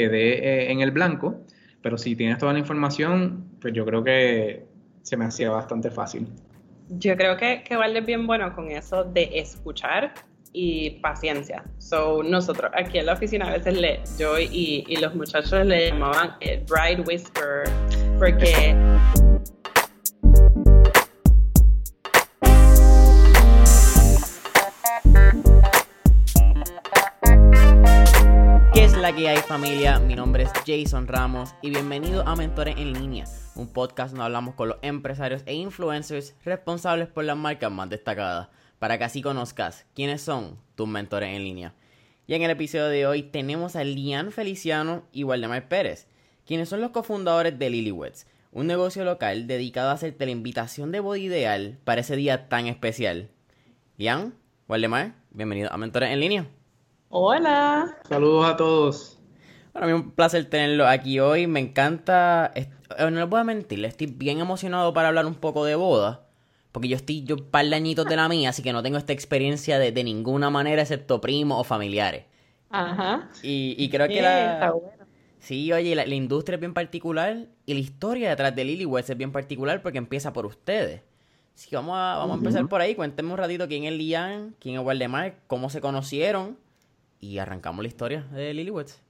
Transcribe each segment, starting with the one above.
quedé eh, en el blanco, pero si tienes toda la información, pues yo creo que se me hacía bastante fácil. Yo creo que, que vale bien bueno con eso de escuchar y paciencia. So, nosotros aquí en la oficina a veces le, yo y, y los muchachos le llamaban el bride whisper porque ¿Qué que familia? Mi nombre es Jason Ramos y bienvenido a Mentores en Línea, un podcast donde hablamos con los empresarios e influencers responsables por las marcas más destacadas, para que así conozcas quiénes son tus mentores en línea. Y en el episodio de hoy tenemos a Lian Feliciano y Waldemar Pérez, quienes son los cofundadores de Lilyweds, un negocio local dedicado a hacerte la invitación de boda ideal para ese día tan especial. Lian, Waldemar, bienvenido a Mentores en Línea. Hola. Saludos a todos. Para mí es un placer tenerlo aquí hoy. Me encanta. eh, No les voy a mentir, estoy bien emocionado para hablar un poco de boda. Porque yo estoy yo un par de añitos de la mía, así que no tengo esta experiencia de, de ninguna manera, excepto primos o familiares. Ajá. Y, y creo que está la. bueno. Sí, oye, la, la industria es bien particular y la historia detrás de Lilyweds es bien particular porque empieza por ustedes. Así que vamos a, vamos a empezar por ahí. Cuéntenme un ratito quién es Lian, quién es Waldemar, cómo se conocieron y arrancamos la historia de Lilyweds.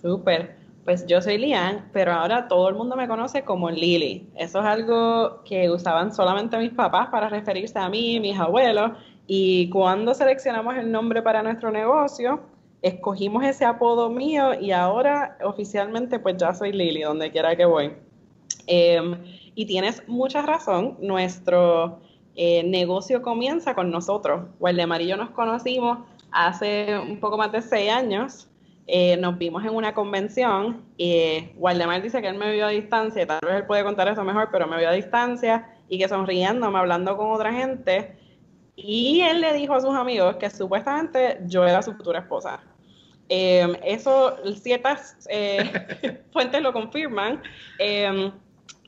Súper. Pues yo soy Lian, pero ahora todo el mundo me conoce como Lily. Eso es algo que usaban solamente mis papás para referirse a mí mis abuelos. Y cuando seleccionamos el nombre para nuestro negocio, escogimos ese apodo mío y ahora oficialmente pues ya soy Lily, donde quiera que voy. Em, y tienes mucha razón, nuestro eh, negocio comienza con nosotros. Waldemar y yo nos conocimos hace un poco más de seis años. Eh, nos vimos en una convención y Waldemar dice que él me vio a distancia, tal vez él puede contar eso mejor, pero me vio a distancia y que sonriéndome, hablando con otra gente. Y él le dijo a sus amigos que supuestamente yo era su futura esposa. Eh, eso, ciertas eh, fuentes lo confirman. Eh,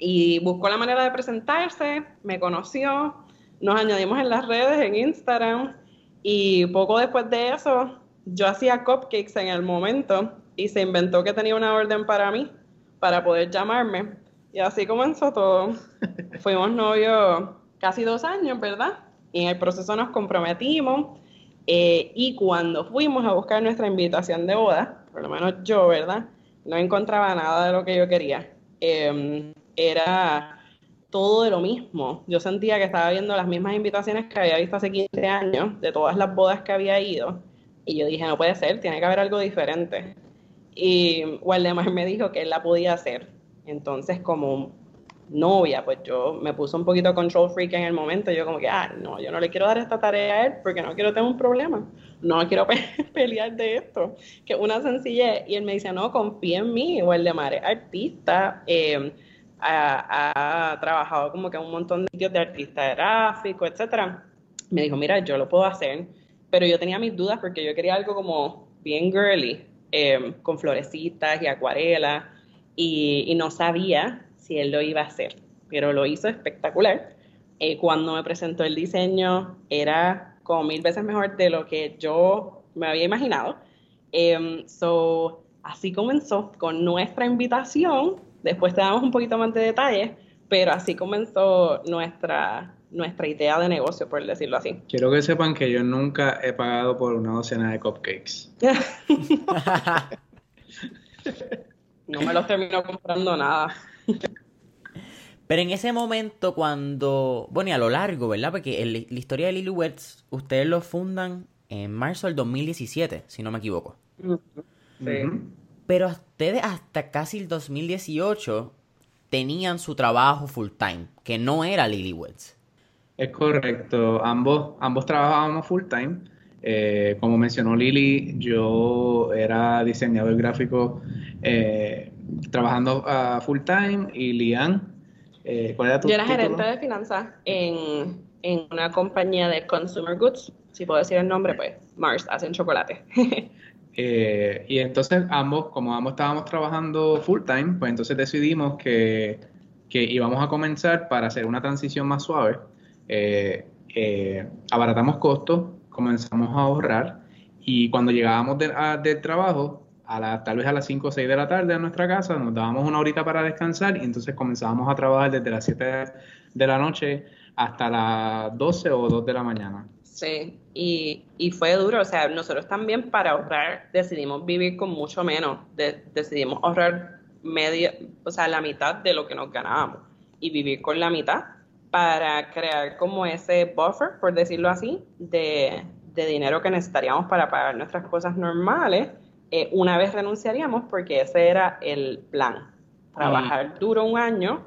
y buscó la manera de presentarse, me conoció, nos añadimos en las redes, en Instagram, y poco después de eso, yo hacía cupcakes en el momento y se inventó que tenía una orden para mí, para poder llamarme. Y así comenzó todo. Fuimos novios casi dos años, ¿verdad? Y en el proceso nos comprometimos. eh, y cuando fuimos a buscar nuestra invitación de boda, por lo menos yo, ¿verdad? No encontraba nada de lo que yo quería. Eh, era todo de lo mismo. Yo sentía que estaba viendo las mismas invitaciones que había visto hace 15 años, de todas las bodas que había ido. Y yo dije, no puede ser, tiene que haber algo diferente. Y Waldemar me dijo que él la podía hacer. Entonces, como novia, pues yo me puse un poquito control freak en el momento. Yo como que, ah, no, yo no le quiero dar esta tarea a él porque no quiero tener un problema. No quiero pe- pelear de esto. Que una sencillez. Y él me dice, no, confía en mí. Waldemar es artista. eh, ha, ha trabajado como que un montón de sitios de artista gráfico, etcétera. Me dijo, mira, yo lo puedo hacer, pero yo tenía mis dudas porque yo quería algo como bien girly, eh, con florecitas y acuarelas, y, y no sabía si él lo iba a hacer, pero lo hizo espectacular. Eh, cuando me presentó el diseño, era como mil veces mejor de lo que yo me había imaginado. Em, so, así comenzó con nuestra invitación. Después te damos un poquito más de detalles, pero así comenzó nuestra, nuestra idea de negocio, por decirlo así. Quiero que sepan que yo nunca he pagado por una docena de cupcakes. No me los termino comprando nada. Pero en ese momento cuando, bueno, y a lo largo, ¿verdad? Porque el- la historia de Lilyweds, ustedes lo fundan en marzo del 2017, si no me equivoco. Sí. Pero ustedes hasta casi el 2018 tenían su trabajo full time, que no era Lilyweds. Es correcto, ambos, ambos trabajábamos full time. Eh, como mencionó Lili, yo era diseñador gráfico eh, trabajando a full time y Lian, eh, ¿cuál era tu Yo era título? gerente de finanzas en, en una compañía de consumer goods. Si puedo decir el nombre, pues Mars, hacen chocolate. Eh, y entonces ambos, como ambos estábamos trabajando full time, pues entonces decidimos que, que íbamos a comenzar para hacer una transición más suave. Eh, eh, abaratamos costos, comenzamos a ahorrar y cuando llegábamos de- del trabajo a la, tal vez a las 5 o 6 de la tarde a nuestra casa, nos dábamos una horita para descansar y entonces comenzábamos a trabajar desde las 7 de la noche hasta las 12 o 2 de la mañana. Sí, y, y, fue duro, o sea, nosotros también para ahorrar decidimos vivir con mucho menos, decidimos ahorrar media, o sea, la mitad de lo que nos ganábamos y vivir con la mitad para crear como ese buffer, por decirlo así, de, de dinero que necesitaríamos para pagar nuestras cosas normales. Eh, una vez renunciaríamos porque ese era el plan, trabajar duro un año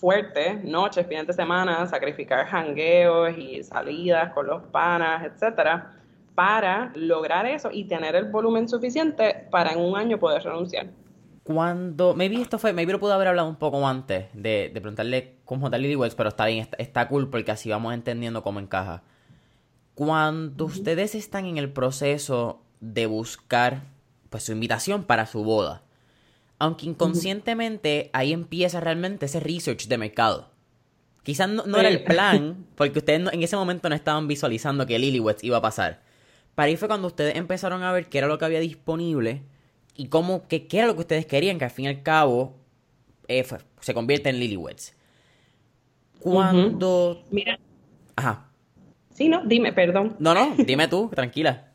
fuerte, noches, fines de semana, sacrificar jangueos y salidas con los panas, etcétera, para lograr eso y tener el volumen suficiente para en un año poder renunciar. Cuando, maybe esto fue, maybe lo pude haber hablado un poco antes de, de preguntarle cómo está Lily Wells, pero está bien, está, cool porque así vamos entendiendo cómo encaja. Cuando ustedes están en el proceso de buscar pues su invitación para su boda, aunque inconscientemente ahí empieza realmente ese research de mercado. Quizás no, era el plan, porque ustedes en ese momento no estaban visualizando que Lilywets iba a pasar. Pero ahí fue cuando ustedes empezaron a ver qué era lo que había disponible y cómo, qué, era lo que ustedes querían, que al fin y al cabo eh, se convierte en Lilywets. Cuando... Mira. Ajá. Sí, no, dime, perdón. No, no, dime tú, tranquila.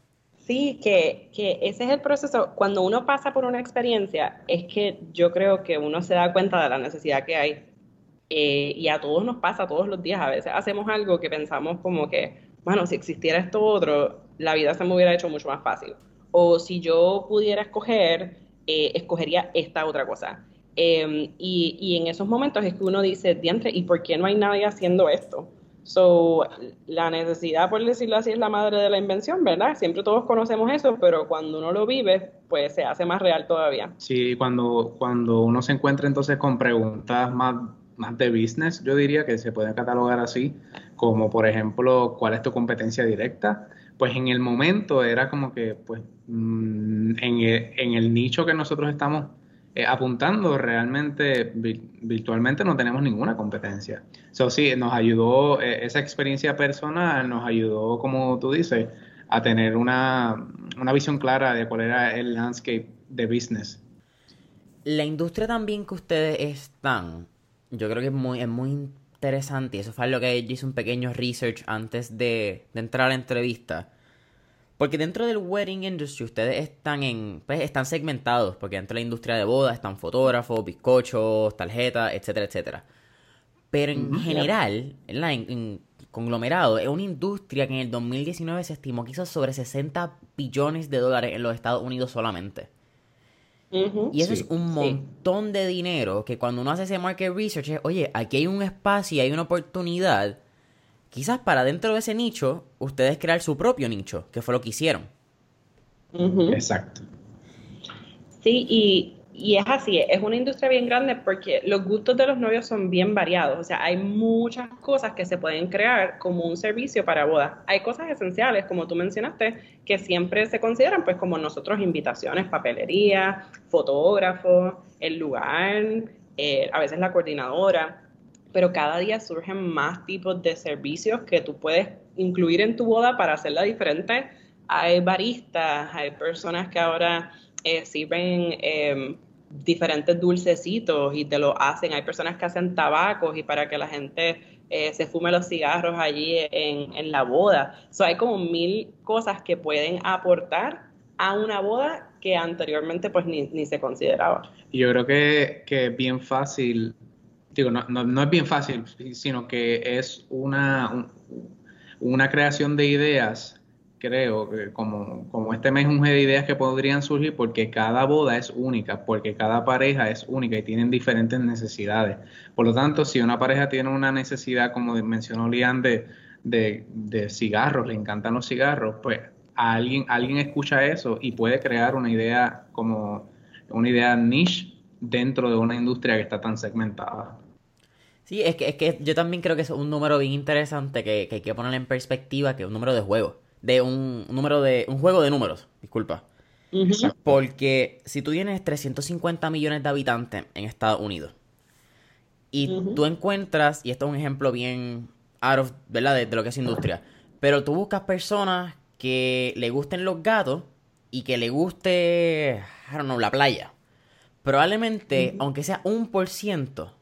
Sí, que, que, ese es el proceso. Cuando uno pasa por una experiencia, es que yo creo que uno se da cuenta de la necesidad que hay. Eh, y a todos nos pasa todos los días. A veces hacemos algo que pensamos como que, bueno, si existiera esto otro, la vida se me hubiera hecho mucho más fácil. O si yo pudiera escoger, eh, escogería esta otra cosa. Em, y, y, en esos momentos es que uno dice, diantre, ¿y por qué no hay nadie haciendo esto? So, la necesidad, por decirlo así, es la madre de la invención, ¿verdad? Siempre todos conocemos eso, pero cuando uno lo vive, pues se hace más real todavía. Sí, cuando, cuando uno se encuentra entonces con preguntas más, más de business, yo diría que se puede catalogar así, como por ejemplo, ¿cuál es tu competencia directa? Pues en el momento era como que, pues, mm, en en el nicho que nosotros estamos eh, apuntando, realmente virtualmente no tenemos ninguna competencia. Eso sí, nos ayudó, eh, esa experiencia personal nos ayudó, como tú dices, a tener una, una visión clara de cuál era el landscape de business. La industria también que ustedes están, yo creo que es muy, es muy interesante y eso fue lo que yo hice un pequeño research antes de, de entrar a la entrevista porque dentro del wedding industry ustedes están en pues están segmentados, porque dentro de la industria de bodas están fotógrafos, bizcochos, tarjetas, etcétera, etcétera. Pero en general, en, en, conglomerado, es una industria que en el 2019 se estimó que hizo sobre 60 billones de dólares en los Estados Unidos solamente. y eso es un montón de dinero que cuando uno hace ese market research es, oye, aquí hay un espacio y hay una oportunidad quizás para dentro de ese nicho, ustedes crear su propio nicho, que fue lo que hicieron. Exacto. Sí, y, es así, es una industria bien grande porque los gustos de los novios son bien variados, o sea, hay muchas cosas que se pueden crear como un servicio para bodas. Hay cosas esenciales, como tú mencionaste, que siempre se consideran pues como nosotros invitaciones, papelería, fotógrafo, el lugar, eh, a veces la coordinadora, pero cada día surgen más tipos de servicios que tú puedes incluir en tu boda para hacerla diferente. Hay baristas, hay personas que ahora eh, sirven em, diferentes dulcecitos y te lo hacen. Hay personas que hacen tabacos y para que la gente eh, se fume los cigarros allí en, la boda. So, hay como mil cosas que pueden aportar a una boda que anteriormente pues ni, se consideraba. Yo creo que, que es bien fácil digo, no, no, es bien fácil, sino que es una, una creación de ideas, creo, que como, como este menjunje de ideas que podrían surgir porque cada boda es única, porque cada pareja es única y tienen diferentes necesidades. Por lo tanto, si una pareja tiene una necesidad, como mencionó Lian, de, de, cigarros, le encantan los cigarros, pues alguien, alguien escucha eso y puede crear una idea como una idea niche dentro de una industria que está tan segmentada. Sí, es que, es que yo también creo que es un número bien interesante que, hay que poner en perspectiva, que es un número de juego. De un, número de. un juego de números, disculpa. Porque si tú tienes 350 millones de habitantes en Estados Unidos y tú encuentras, y esto es un ejemplo bien out of, ¿verdad? De, de, lo que es industria, pero tú buscas personas que le gusten los gatos y que le guste, I don't know, la playa, probablemente, aunque sea un por ciento,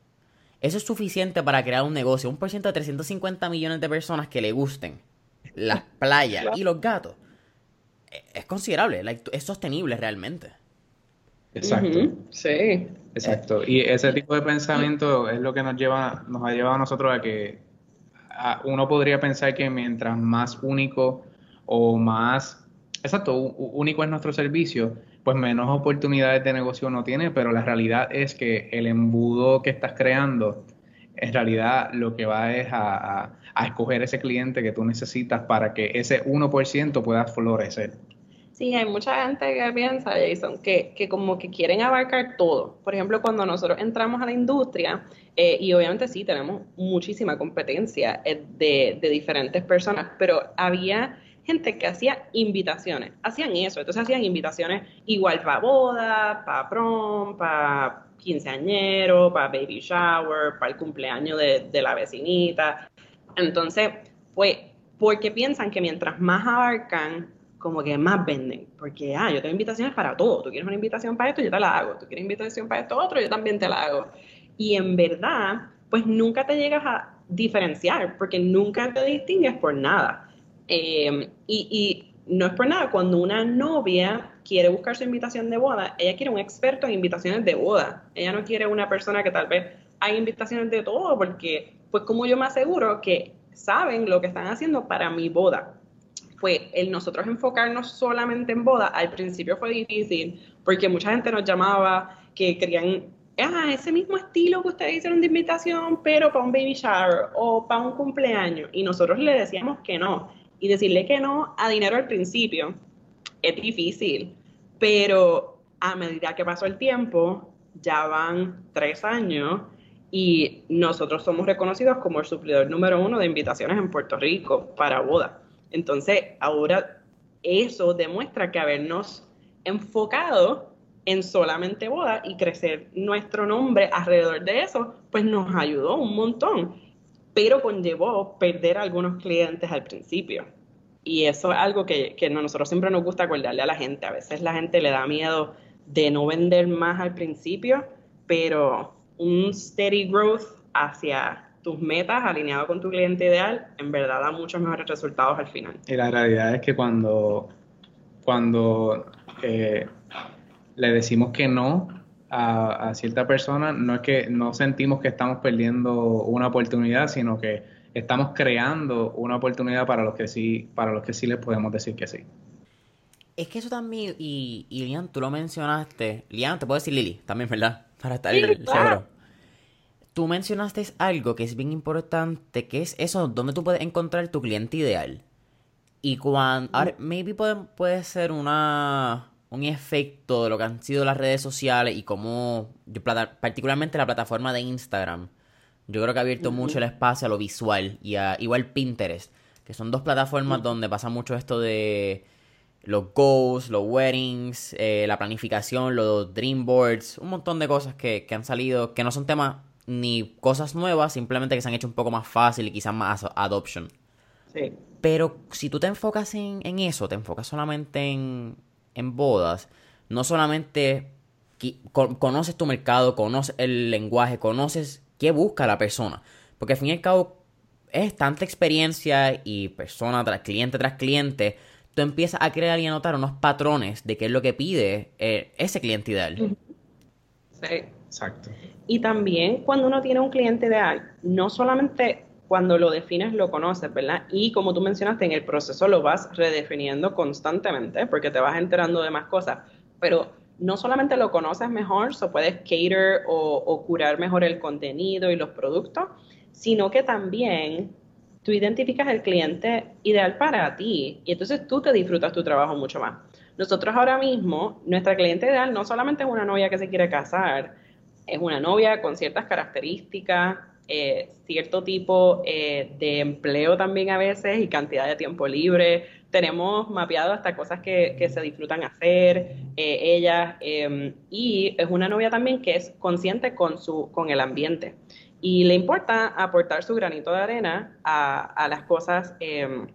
eso es suficiente para crear un negocio. Un por ciento de 350 millones de personas que le gusten las playas y los gatos. E, es considerable, es sostenible realmente. Exacto. Sí. Exacto. Y ese tipo de pensamiento es lo que nos lleva, nos ha llevado a nosotros a que uno podría pensar que mientras más único o más, exacto, único es nuestro servicio, pues menos oportunidades de negocio uno tiene, pero la realidad es que el embudo que estás creando, en realidad lo que va es a, a escoger ese cliente que tú necesitas para que ese 1% pueda florecer. Sí, hay mucha gente que piensa, Jason, que, que como que quieren abarcar todo. Por ejemplo, cuando nosotros entramos a la industria, eh, y obviamente sí, tenemos muchísima competencia eh, de, de diferentes personas, pero había que hacía invitaciones, hacían eso, entonces hacían invitaciones igual para boda, para prom, para quinceañero, para baby shower, para el cumpleaños de, de la vecinita. Entonces, pues, porque piensan que mientras más abarcan, como que más venden. Porque, ah, yo tengo invitaciones para todo. Tú quieres una invitación para esto, yo te la hago. Tú quieres invitación para esto otro, yo también te la hago. Y en verdad, pues nunca te llegas a diferenciar, porque nunca te distingues por nada. Em, y, y no es por nada, cuando una novia quiere buscar su invitación de boda, ella quiere un experto en invitaciones de boda. Ella no quiere una persona que tal vez hay invitaciones de todo, porque, pues, como yo me aseguro que saben lo que están haciendo para mi boda fue el nosotros enfocarnos solamente en boda, al principio fue difícil, porque mucha gente nos llamaba que querían, ah, ese mismo estilo que ustedes hicieron de invitación, pero para un baby shower o para un cumpleaños. Y nosotros le decíamos que no. Y decirle que no a dinero al principio es difícil, pero a medida que pasó el tiempo, ya van tres años y nosotros somos reconocidos como el suplidor número uno de invitaciones en Puerto Rico para boda. Entonces, ahora eso demuestra que habernos enfocado en solamente boda y crecer nuestro nombre alrededor de eso, pues nos ayudó un montón, pero conllevó perder algunos clientes al principio. Y eso es algo que, que nosotros siempre nos gusta acordarle a la gente. A veces la gente le da miedo de no vender más al principio, pero un steady growth hacia tus metas alineado con tu cliente ideal, en verdad da muchos mejores resultados al final. Y la realidad es que cuando, cuando eh, le decimos que no a, cierta persona, no es que no sentimos que estamos perdiendo una oportunidad, sino que estamos creando una oportunidad para los que sí, para los que sí les podemos decir que sí. Es que eso también, y, y Lian, tú lo mencionaste, Lian, te puedo decir Lili, también, ¿verdad? Para estar seguro tú mencionaste algo que es bien importante, que es eso, donde tú puedes encontrar tu cliente ideal. Y cuando, ahora, maybe puede, ser una, un efecto de lo que han sido las redes sociales y cómo, particularmente la plataforma de Instagram, yo creo que ha abierto mucho el espacio a lo visual y a igual Pinterest, que son dos plataformas donde pasa mucho esto de los goals, los weddings, eh, la planificación, los dream boards, un montón de cosas que, que han salido, que no son temas ni cosas nuevas, simplemente que se han hecho un poco más fácil y quizás más adoption. Sí. Pero si tú te enfocas en, eso, te enfocas solamente en, en bodas, no solamente conoces tu mercado, conoces el lenguaje, conoces qué busca la persona. Porque al fin y al cabo es tanta experiencia y persona tras cliente tras cliente, tú empiezas a crear y a notar unos patrones de qué es lo que pide eh, ese cliente ideal. Sí. Exacto. Y también cuando uno tiene un cliente ideal, no solamente cuando lo defines lo conoces, ¿verdad? Y como tú mencionaste, en el proceso lo vas redefiniendo constantemente porque te vas enterando de más cosas, pero no solamente lo conoces mejor, so puedes cater o, o curar mejor el contenido y los productos, sino que también tú identificas el cliente ideal para ti y entonces tú te disfrutas tu trabajo mucho más. Nosotros ahora mismo, nuestra cliente ideal no solamente es una novia que se quiere casar, es una novia con ciertas características, eh, cierto tipo eh, de empleo también a veces y cantidad de tiempo libre. Tenemos mapeado hasta cosas que, se disfrutan hacer eh, ellas em, y es una novia también que es consciente con, su, con el ambiente y le importa aportar su granito de arena a, a las cosas em,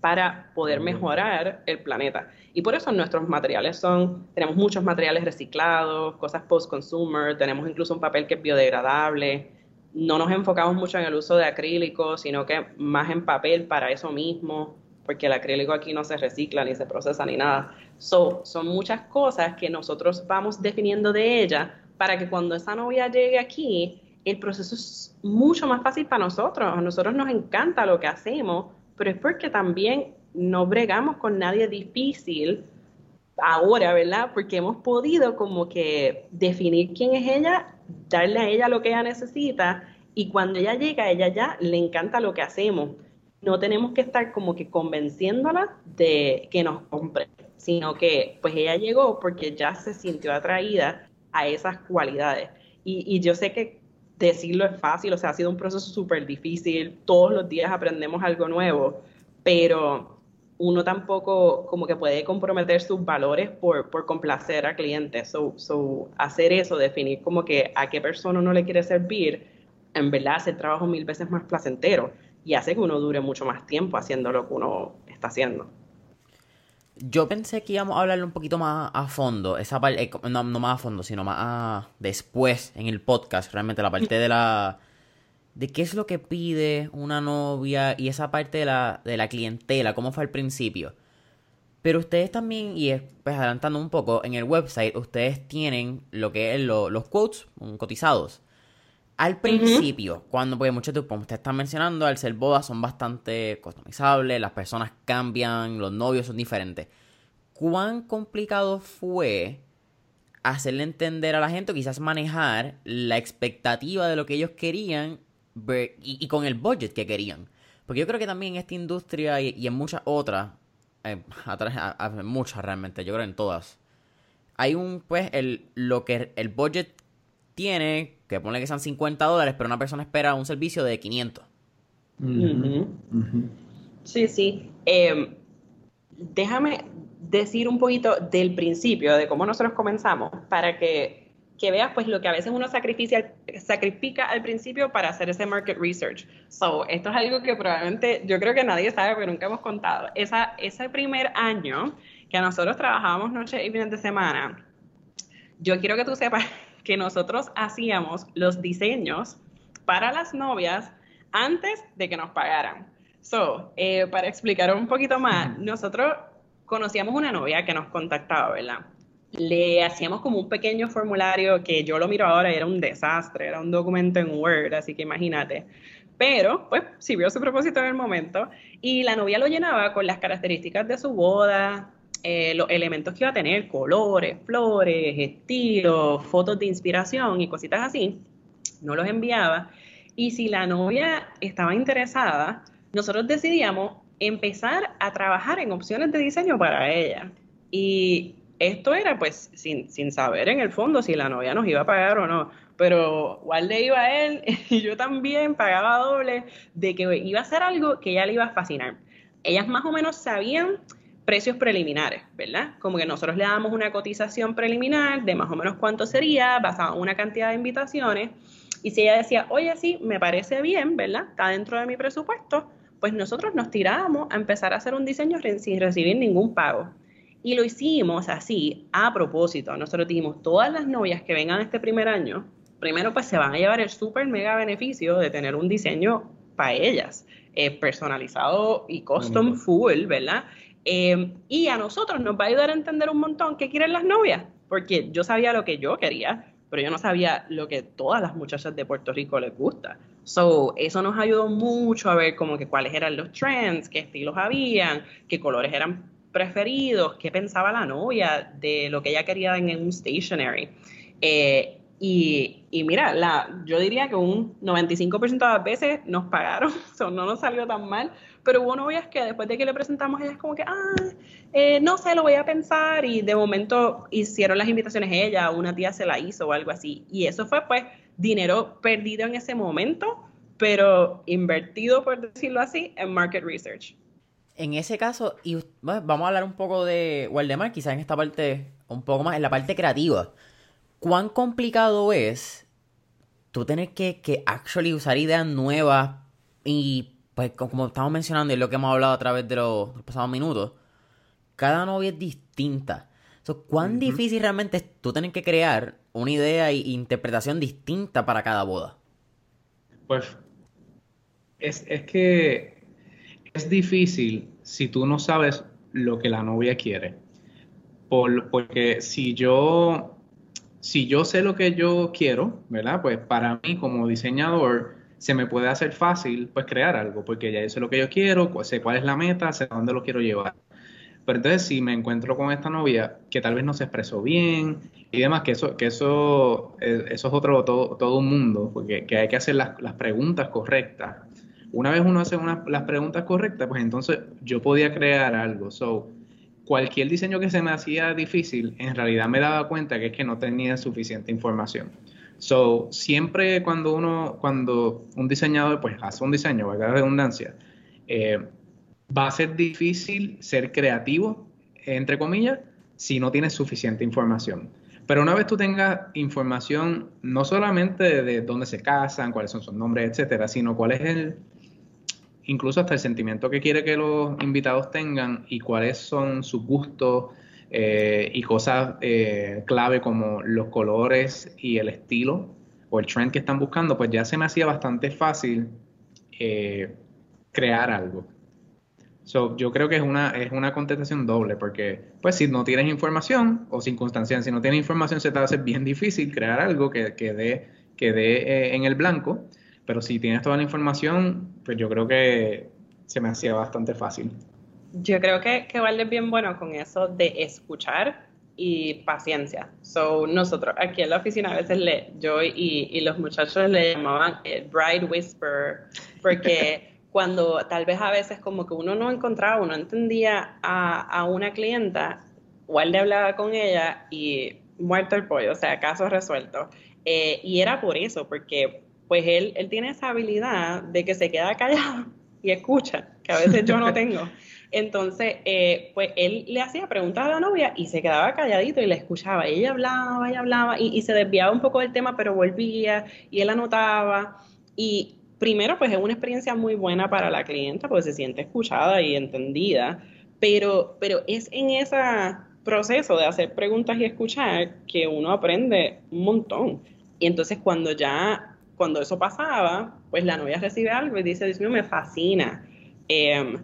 para poder mejorar el planeta. Y por eso nuestros materiales son, tenemos muchos materiales reciclados, cosas post-consumer, tenemos incluso un papel que es biodegradable, no nos enfocamos mucho en el uso de acrílico, sino que más en papel para eso mismo, porque el acrílico aquí no se recicla ni se procesa ni nada. So, son muchas cosas que nosotros vamos definiendo de ella para que cuando esa novia llegue aquí, el proceso es mucho más fácil para nosotros. A nosotros nos encanta lo que hacemos, pero es porque también no bregamos con nadie difícil ahora, ¿verdad? Porque hemos podido como que definir quién es ella, darle a ella lo que ella necesita y cuando ella llega, ella ya le encanta lo que hacemos. No tenemos que estar como que convenciéndola de que nos compre, sino que pues ella llegó porque ya se sintió atraída a esas cualidades. Y, y yo sé que decirlo es fácil, o sea, ha sido un proceso súper difícil, todos los días aprendemos algo nuevo, pero uno tampoco como que puede comprometer sus valores por, por complacer al cliente. So, so, hacer eso, definir como que a qué persona uno le quiere servir, en verdad hace el trabajo mil veces más placentero y hace que uno dure mucho más tiempo haciendo lo que uno está haciendo. Yo pensé que íbamos a hablarle un poquito más a fondo, esa parte, eh, no, más a fondo, sino más después en el podcast, realmente la parte de la de qué es lo que pide una novia y esa parte de la, de la clientela, cómo fue al principio. Pero ustedes también, y pues adelantando un poco, en el website ustedes tienen lo que es los quotes cotizados. Al principio, cuando, porque muchos de como ustedes están mencionando, al ser bodas son bastante customizables, las personas cambian, los novios son diferentes. ¿Cuán complicado fue hacerle entender a la gente, o quizás manejar la expectativa de lo que ellos querían y, con el budget que querían. Porque yo creo que también en esta industria y, en muchas otras, eh, muchas realmente, yo creo en todas, hay un, pues, el, lo que el budget tiene, que pone que sean 50 dólares, pero una persona espera un servicio de 500. Sí, sí. Em, déjame decir un poquito del principio, de cómo nosotros comenzamos, para que que veas pues lo que a veces uno sacrifica, sacrifica al principio para hacer ese market research. So, esto es algo que probablemente yo creo que nadie sabe porque nunca hemos contado. Esa, ese primer año que nosotros trabajábamos noche y fines de semana, yo quiero que tú sepas que nosotros hacíamos los diseños para las novias antes de que nos pagaran. So, eh, para explicar un poquito más, nosotros conocíamos una novia que nos contactaba, ¿verdad? Le hacíamos como un pequeño formulario que yo lo miro ahora y era un desastre, era un documento en Word, así que imagínate. Pero, pues, sirvió su propósito en el momento y la novia lo llenaba con las características de su boda, eh, los elementos que iba a tener, colores, flores, estilos, fotos de inspiración y cositas así. No los enviaba. Y si la novia estaba interesada, nosotros decidíamos empezar a trabajar en opciones de diseño para ella. Y esto era pues sin, sin saber en el fondo si la novia nos iba a pagar o no, pero le iba a él y yo también pagaba doble de que iba a ser algo que ella le iba a fascinar. Ellas más o menos sabían precios preliminares, ¿verdad? Como que nosotros le damos una cotización preliminar de más o menos cuánto sería, basado en una cantidad de invitaciones, y si ella decía, oye, sí, me parece bien, ¿verdad? Está dentro de mi presupuesto, pues nosotros nos tirábamos a empezar a hacer un diseño sin recibir ningún pago. Y lo hicimos así a propósito. Nosotros dijimos, todas las novias que vengan este primer año, primero pues se van a llevar el súper mega beneficio de tener un diseño para ellas, eh, personalizado y custom full, ¿verdad? Eh, y a nosotros nos va a ayudar a entender un montón qué quieren las novias, porque yo sabía lo que yo quería, pero yo no sabía lo que todas las muchachas de Puerto Rico les gusta. So, eso nos ayudó mucho a ver como que cuáles eran los trends, qué estilos habían, qué colores eran preferidos, qué pensaba la novia de lo que ella quería en un stationery. Eh, y, y, mira, la, yo diría que un 95% de las veces nos pagaron, o no nos salió tan mal, pero hubo novias que después de que le presentamos, ellas como que, ah, eh, no sé, lo voy a pensar, y de momento hicieron las invitaciones ella, una tía se la hizo o algo así, y eso fue pues dinero perdido en ese momento, pero invertido, por decirlo así, en market research en ese caso, y vamos a hablar un poco de Waldemar, quizás en esta parte, un poco más, en la parte creativa. ¿Cuán complicado es tú tener que, que actually usar ideas nuevas y pues como estamos mencionando y lo que hemos hablado a través de los, pasados minutos, cada novia es distinta. ¿Cuán difícil realmente es tú tener que crear una idea e interpretación distinta para cada boda? Pues es, es que es difícil si tú no sabes lo que la novia quiere. Por, porque si yo, si yo sé lo que yo quiero, ¿verdad? Pues para mí como diseñador se me puede hacer fácil pues crear algo, porque ya sé lo que yo quiero, sé cuál es la meta, sé dónde lo quiero llevar. Pero entonces si me encuentro con esta novia que tal vez no se expresó bien y demás, que eso, que eso, eh, eso es otro, todo, todo un mundo, porque que hay que hacer las, las preguntas correctas una vez uno hace las preguntas correctas, pues entonces yo podía crear algo. So, cualquier diseño que se me hacía difícil, en realidad me daba cuenta que es que no tenía suficiente información. So, siempre cuando uno, cuando un diseñador pues hace un diseño, valga la redundancia, eh, va a ser difícil ser creativo, entre comillas, si no tienes suficiente información. Pero una vez tú tengas información, no solamente de dónde se casan, cuáles son sus nombres, etcétera, sino cuál es el, incluso hasta el sentimiento que quiere que los invitados tengan y cuáles son sus gustos eh, y cosas eh, clave como los colores y el estilo o el trend que están buscando, pues ya se me hacía bastante fácil eh, crear algo. So, yo creo que es una, es una contestación doble, porque pues si no tienes información o circunstancias, si no tienes información se te hacer bien difícil crear algo que, que que dé en el blanco. Pero si tienes toda la información, pues yo creo que se me hacía bastante fácil. Yo creo que, que Valde es bien bueno con eso de escuchar y paciencia. So, nosotros aquí en la oficina a veces le, yo y, y los muchachos le llamaban el bride whisper, porque cuando tal vez a veces como que uno no encontraba, uno entendía a, a una clienta, Walde hablaba con ella y muerto el pollo, o sea, caso resuelto. Eh, y era por eso, porque pues él, él tiene esa habilidad de que se queda callado y escucha, que a veces yo no tengo. Entonces, eh, pues él le hacía preguntas a la novia y se quedaba calladito y le escuchaba. ella hablaba, ella hablaba y, y, se desviaba un poco del tema, pero volvía y él anotaba. Y primero, pues es una experiencia muy buena para la clienta porque se siente escuchada y entendida, pero, pero es en ese proceso de hacer preguntas y escuchar que uno aprende un montón. Y entonces cuando ya cuando eso pasaba, pues la novia recibe algo y dice, Dios mío, me fascina. Em,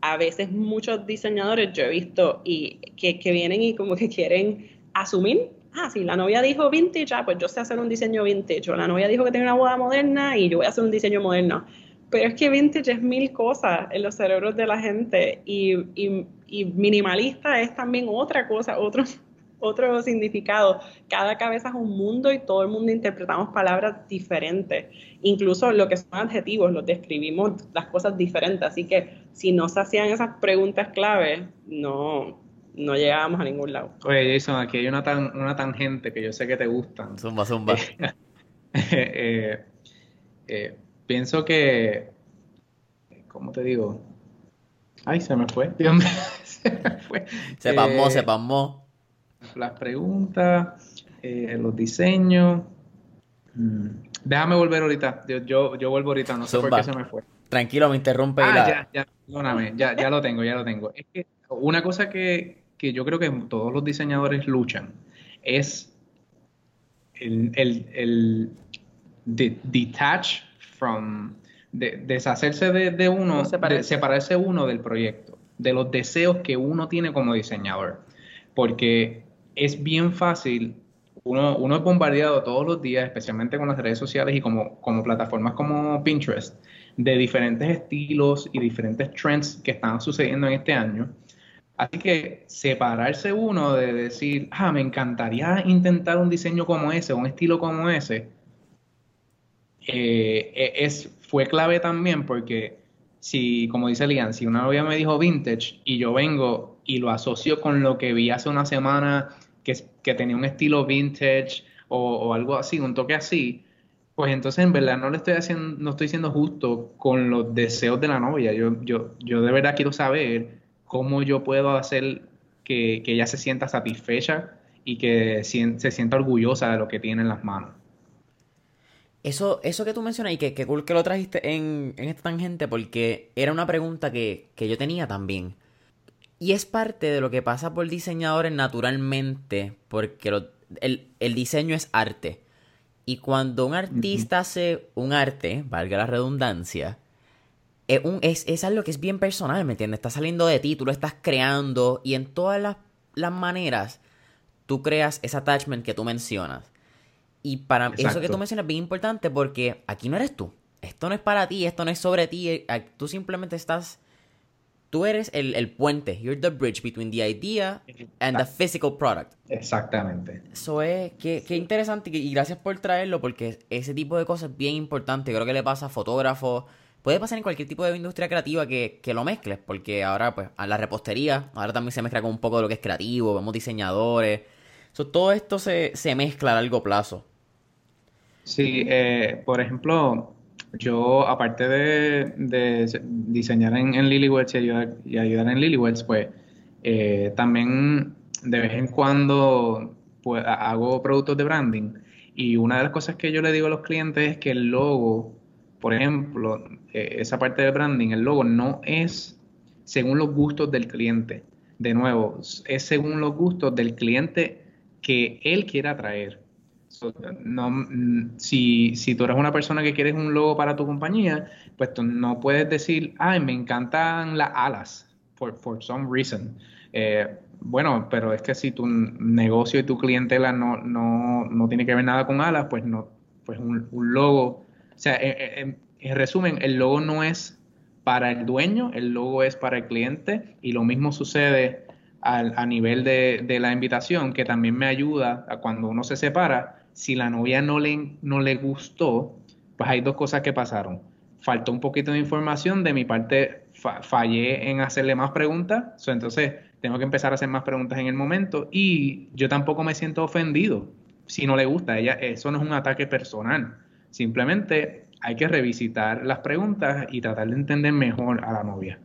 a veces muchos diseñadores yo he visto y que, vienen y como que quieren asumir, ah, si la novia dijo vintage, ah, pues yo sé hacer un diseño vintage, o la novia dijo que tiene una boda moderna y yo voy a hacer un diseño moderno. Pero es que vintage es mil cosas en los cerebros de la gente y, y, y minimalista es también otra cosa, otro, otro significado. Cada cabeza es un mundo y todo el mundo interpretamos palabras diferentes. Incluso lo que son adjetivos, los describimos las cosas diferentes. Así que si no se hacían esas preguntas clave, no, no llegábamos a ningún lado. Oye, Jason, aquí hay una, tan, una tangente que yo sé que te gustan. Zumba, zumba. Eh, eh, pienso que, ¿cómo te digo? Ay, se me fue, Dios mío. Se me fue. Se pasmó, se pasmó las preguntas, eh, los diseños. Mm, déjame volver ahorita. Yo, yo, vuelvo ahorita, no sé por qué se me fue. Tranquilo, me interrumpe. Ah, ya, ya, perdóname, ya, ya lo tengo, ya lo tengo. Es que una cosa que, que yo creo que todos los diseñadores luchan es el, el, el detach from, de, deshacerse de, de uno, de separarse uno del proyecto, de los deseos que uno tiene como diseñador. Porque es bien fácil, uno, uno es bombardeado todos los días, especialmente con las redes sociales y como, como plataformas como Pinterest, de diferentes estilos y diferentes trends que están sucediendo en este año. Así que separarse uno de decir, ah, me encantaría intentar un diseño como ese, un estilo como ese, eh, e, es, fue clave también porque si, como dice Lian, si una novia me dijo vintage y yo vengo y lo asocio con lo que vi hace una semana que, que tenía un estilo vintage o, algo así, un toque así, pues entonces en verdad no le estoy haciendo, no estoy siendo justo con los deseos de la novia. Yo, yo, yo de verdad quiero saber cómo yo puedo hacer que, que ella se sienta satisfecha y que se sienta orgullosa de lo que tiene en las manos. Eso, eso que tú mencionas y que, que cool que lo trajiste en, en esta tangente porque era una pregunta que, que yo tenía también. Y es parte de lo que pasa por diseñadores naturalmente, porque el, el, diseño es arte. Y cuando un artista hace un arte, valga la redundancia, es, un, es, es, algo que es bien personal, ¿me entiendes? Está saliendo de ti, tú lo estás creando y en todas las, las maneras tú creas ese attachment que tú mencionas. Y para eso que tú mencionas es bien importante porque aquí no eres tú. Esto no es para ti, esto no es sobre ti. Eh, tú simplemente estás. Tú eres el, el puente. You're the bridge between the idea and the physical product. Exactamente. Eso es. Qué, qué interesante. Y gracias por traerlo porque ese tipo de cosas es bien importante. Creo que le pasa a fotógrafos. Puede pasar en cualquier tipo de industria creativa que, que lo mezcles. Porque ahora, pues, a la repostería, ahora también se mezcla con un poco de lo que es creativo. Vemos diseñadores. todo esto se, se mezcla a largo plazo. Sí, eh, por ejemplo, yo aparte de, diseñar en, en y ayudar, en Lilyweds, pues eh, también de vez en cuando pues, hago productos de branding y una de las cosas que yo le digo a los clientes es que el logo, por ejemplo, eh, esa parte del branding, el logo no es según los gustos del cliente. De nuevo, es según los gustos del cliente que él quiera atraer no, mm, si, si tú eres una persona que quieres un logo para tu compañía, pues tú no puedes decir, ay, me encantan las alas, for, for some reason. Eh, bueno, pero es que si tu negocio y tu clientela no, no, no tiene que ver nada con alas, pues no, pues un, logo, o sea, en, resumen, el logo no es para el dueño, el logo es para el cliente y lo mismo sucede a, nivel de, de, la invitación, que también me ayuda a cuando uno se separa, si la novia no le, no le gustó, pues hay dos cosas que pasaron. Faltó un poquito de información, de mi parte fallé en hacerle más preguntas, entonces tengo que empezar a hacer más preguntas en el momento y yo tampoco me siento ofendido si no le gusta. Ella, eso no es un ataque personal, simplemente hay que revisitar las preguntas y tratar de entender mejor a la novia.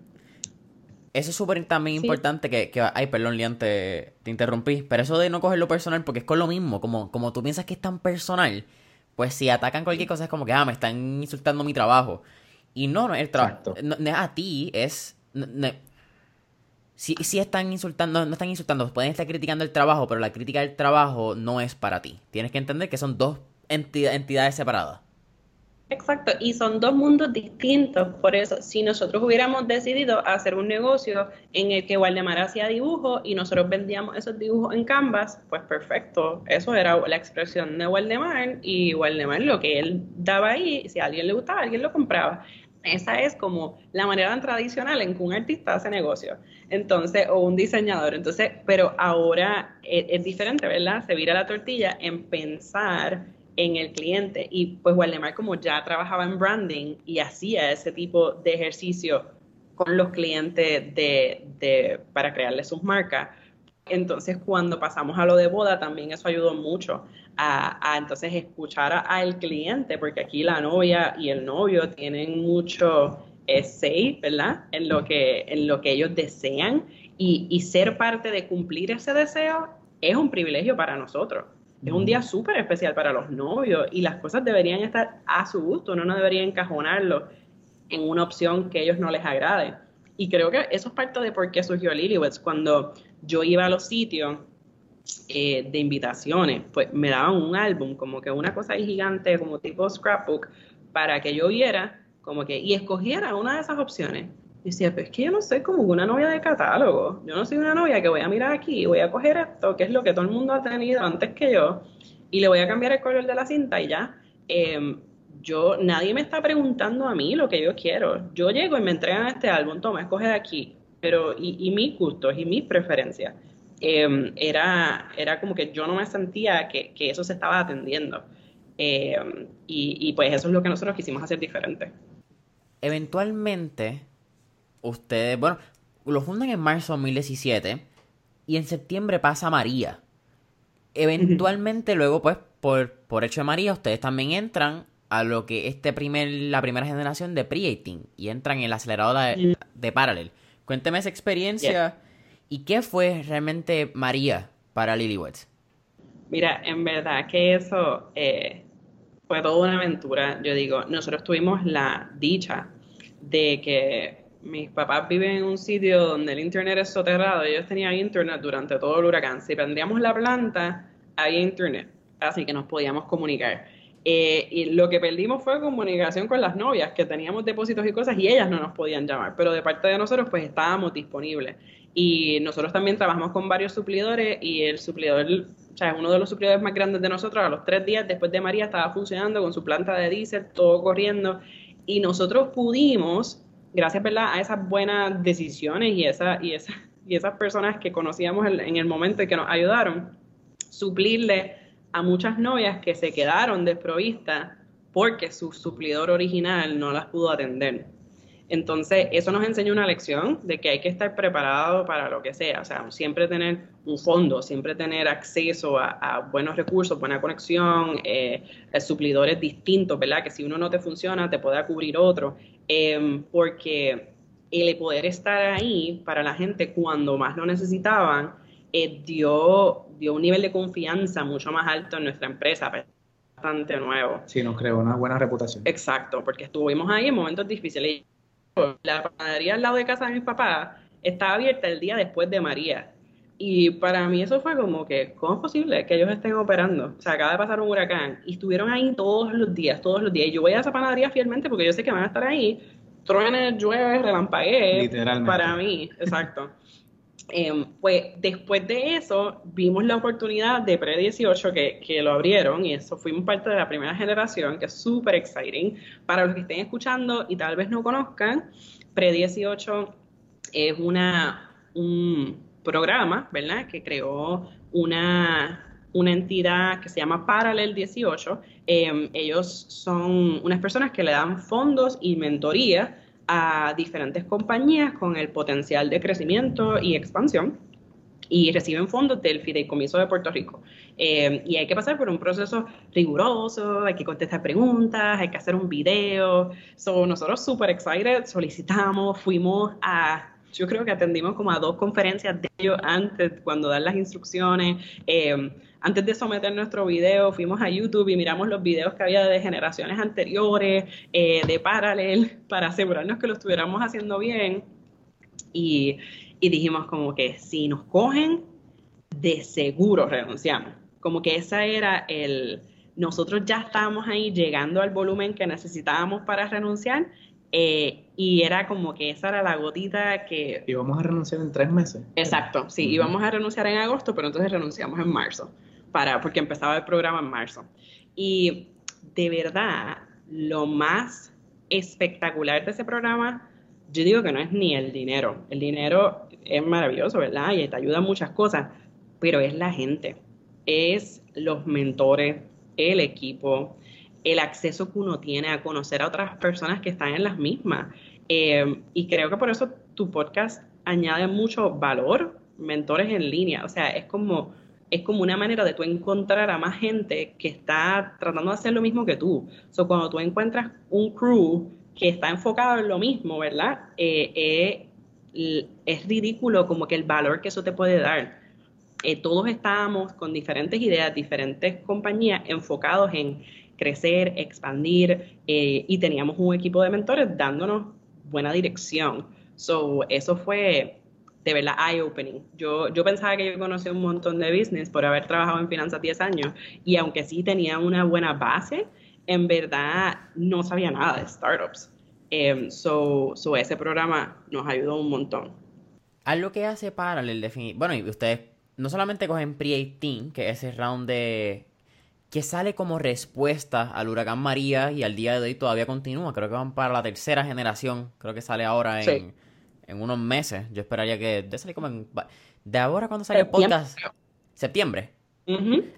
Eso es súper también importante que, que, Ay, perdón, Lian, te, interrumpí. Pero eso de no cogerlo personal, porque es con lo mismo. Como, como tú piensas que es tan personal, pues si atacan cualquier cosa es como que, ah, me están insultando mi trabajo. Y no, no es el trabajo. No, es a ti, es... si, si están insultando, no están insultando, pueden estar criticando el trabajo, pero la crítica del trabajo no es para ti. Tienes que entender que son dos entidades separadas. Exacto, y son dos mundos distintos. Por eso, si nosotros hubiéramos decidido hacer un negocio en el que Waldemar hacía dibujos y nosotros vendíamos esos dibujos en Canvas, pues perfecto. Eso era la expresión de Waldemar y Waldemar lo que él daba ahí, si a alguien le gustaba, alguien lo compraba. Esa es como la manera tan tradicional en que un artista hace negocio. Entonces, o un diseñador. Entonces, pero ahora es, es diferente, ¿verdad? Se vira la tortilla en pensar en el cliente. Y pues Waldemar como ya trabajaba en branding y hacía ese tipo de ejercicio con los clientes de, de, para crearles sus marcas, entonces cuando pasamos a lo de boda también eso ayudó mucho a, a entonces escuchar al cliente, porque aquí la novia y el novio tienen mucho eh, say, ¿verdad? En lo que, en lo que ellos desean y, y ser parte de cumplir ese deseo es un privilegio para nosotros. Es un día súper especial para los novios y las cosas deberían estar a su gusto, uno no debería encajonarlo en una opción que a ellos no les agrade. Y creo que eso es parte de por qué surgió Lilyweds. Cuando yo iba a los sitios eh, de invitaciones, pues me daban un álbum, como que una cosa gigante, como tipo scrapbook, para que yo viera como que y escogiera una de esas opciones. Y decía, pero es que yo no soy como una novia de catálogo. Yo no soy una novia que voy a mirar aquí y voy a coger esto, que es lo que todo el mundo ha tenido antes que yo, y le voy a cambiar el color de la cinta y ya. Em, yo, nadie me está preguntando a mí lo que yo quiero. Yo llego y me entregan este álbum, toma, escoge de aquí. Pero, y, mis gustos y mis preferencias. Em, era, era como que yo no me sentía que, que eso se estaba atendiendo. Em, y pues eso es lo que nosotros quisimos hacer diferente. Eventualmente, ustedes, bueno, lo fundan en marzo de 2017 y en septiembre pasa María. Eventualmente, luego, pues, por, por hecho de María, ustedes también entran a lo que este primer, la primera generación de Pre-18 y entran en la aceleradora de, de Parallel. Cuénteme esa experiencia y qué fue realmente María para Lilyweds. Mira, en verdad que eso, eh, fue toda una aventura. Yo digo, nosotros tuvimos la dicha de que mis papás viven en un sitio donde el internet es soterrado. Ellos tenían internet durante todo el huracán. Si prendíamos la planta, había internet. Así que nos podíamos comunicar. Eh, y lo que perdimos fue comunicación con las novias, que teníamos depósitos y cosas y ellas no nos podían llamar, pero de parte de nosotros pues estábamos disponibles. Y nosotros también trabajamos con varios suplidores y el suplidor, o sea, uno de los suplidores más grandes de nosotros, a los tres días después de María estaba funcionando con su planta de diésel, todo corriendo. Y nosotros pudimos, gracias ¿verdad? a esas buenas decisiones y, esa, y, esa, y esas personas que conocíamos en el momento y que nos ayudaron, suplirle a muchas novias que se quedaron desprovistas porque su suplidor original no las pudo atender. Entonces, eso nos enseña una lección de que hay que estar preparado para lo que sea, o sea, siempre tener un fondo, siempre tener acceso a, buenos recursos, buena conexión, eh, suplidores distintos, ¿verdad? Que si uno no te funciona, te pueda cubrir otro, em, porque el poder estar ahí para la gente cuando más lo necesitaban, eh, dio, dio un nivel de confianza mucho más alto en nuestra empresa, bastante nuevo. Sí, nos creó una buena reputación. Exacto, porque estuvimos ahí en momentos difíciles. La panadería al lado de casa de mis papás estaba abierta el día después de María. Y para mí eso fue como que, ¿cómo es posible que ellos estén operando? O sea, acaba de pasar un huracán y estuvieron ahí todos los días, todos los días. Y yo voy a esa panadería fielmente porque yo sé que van a estar ahí. Truene, llueve, relampaguee. Literalmente. Para mí, exacto. Eh, pues después de eso vimos la oportunidad de Pre-18 que, que, lo abrieron y eso fuimos parte de la primera generación, que es súper exciting. Para los que estén escuchando y tal vez no conozcan, Pre-18 es una, un programa, ¿verdad?, que creó una, una entidad que se llama Paralel 18. Eh, ellos son unas personas que le dan fondos y mentoría a diferentes compañías con el potencial de crecimiento y expansión y reciben fondos del Fideicomiso de Puerto Rico. Eh, y hay que pasar por un proceso riguroso, hay que contestar preguntas, hay que hacer un video. So, nosotros súper excited, solicitamos, fuimos a, yo creo que atendimos como a dos conferencias de ellos antes, cuando dan las instrucciones. Eh, antes de someter nuestro video, fuimos a YouTube y miramos los videos que había de generaciones anteriores, eh, de Paralel, para asegurarnos que lo estuviéramos haciendo bien. Y, dijimos como que si nos cogen, de seguro renunciamos. Como que esa era el... Nosotros ya estábamos ahí llegando al volumen que necesitábamos para renunciar eh, y era como que esa era la gotita que... Íbamos a renunciar en tres meses. Exacto, sí, íbamos a renunciar en agosto, pero entonces renunciamos en marzo para, porque empezaba el programa en marzo. Y de verdad, lo más espectacular de ese programa, yo digo que no es ni el dinero. El dinero es maravilloso, ¿verdad? Y te ayuda a muchas cosas, pero es la gente, es los mentores, el equipo, el acceso que uno tiene a conocer a otras personas que están en las mismas. Eh, y creo que por eso tu podcast añade mucho valor, mentores en línea. O sea, es como es como una manera de tú encontrar a más gente que está tratando de hacer lo mismo que tú. So, cuando tú encuentras un crew que está enfocado en lo mismo, ¿verdad? Eh, eh, es ridículo como que el valor que eso te puede dar. Eh, todos estábamos con diferentes ideas, diferentes compañías enfocados en crecer, expandir y teníamos un equipo de mentores dándonos buena dirección. So, eso fue de verdad eye-opening. Yo, yo pensaba que yo conocía un montón de business por haber trabajado en finanzas 10 años y aunque sí tenía una buena base, en verdad no sabía nada de startups. Um, so, so, ese programa nos ayudó un montón. Algo que hace Parallel bueno, y ustedes no solamente cogen Pre-18, que es ese round de que sale como respuesta al huracán María y al día de hoy todavía continúa. Creo que van para la tercera generación. Creo que sale ahora en, en unos meses. Yo esperaría que de salir como en... ¿De ahora cuando sale el podcast? ¿Septiembre?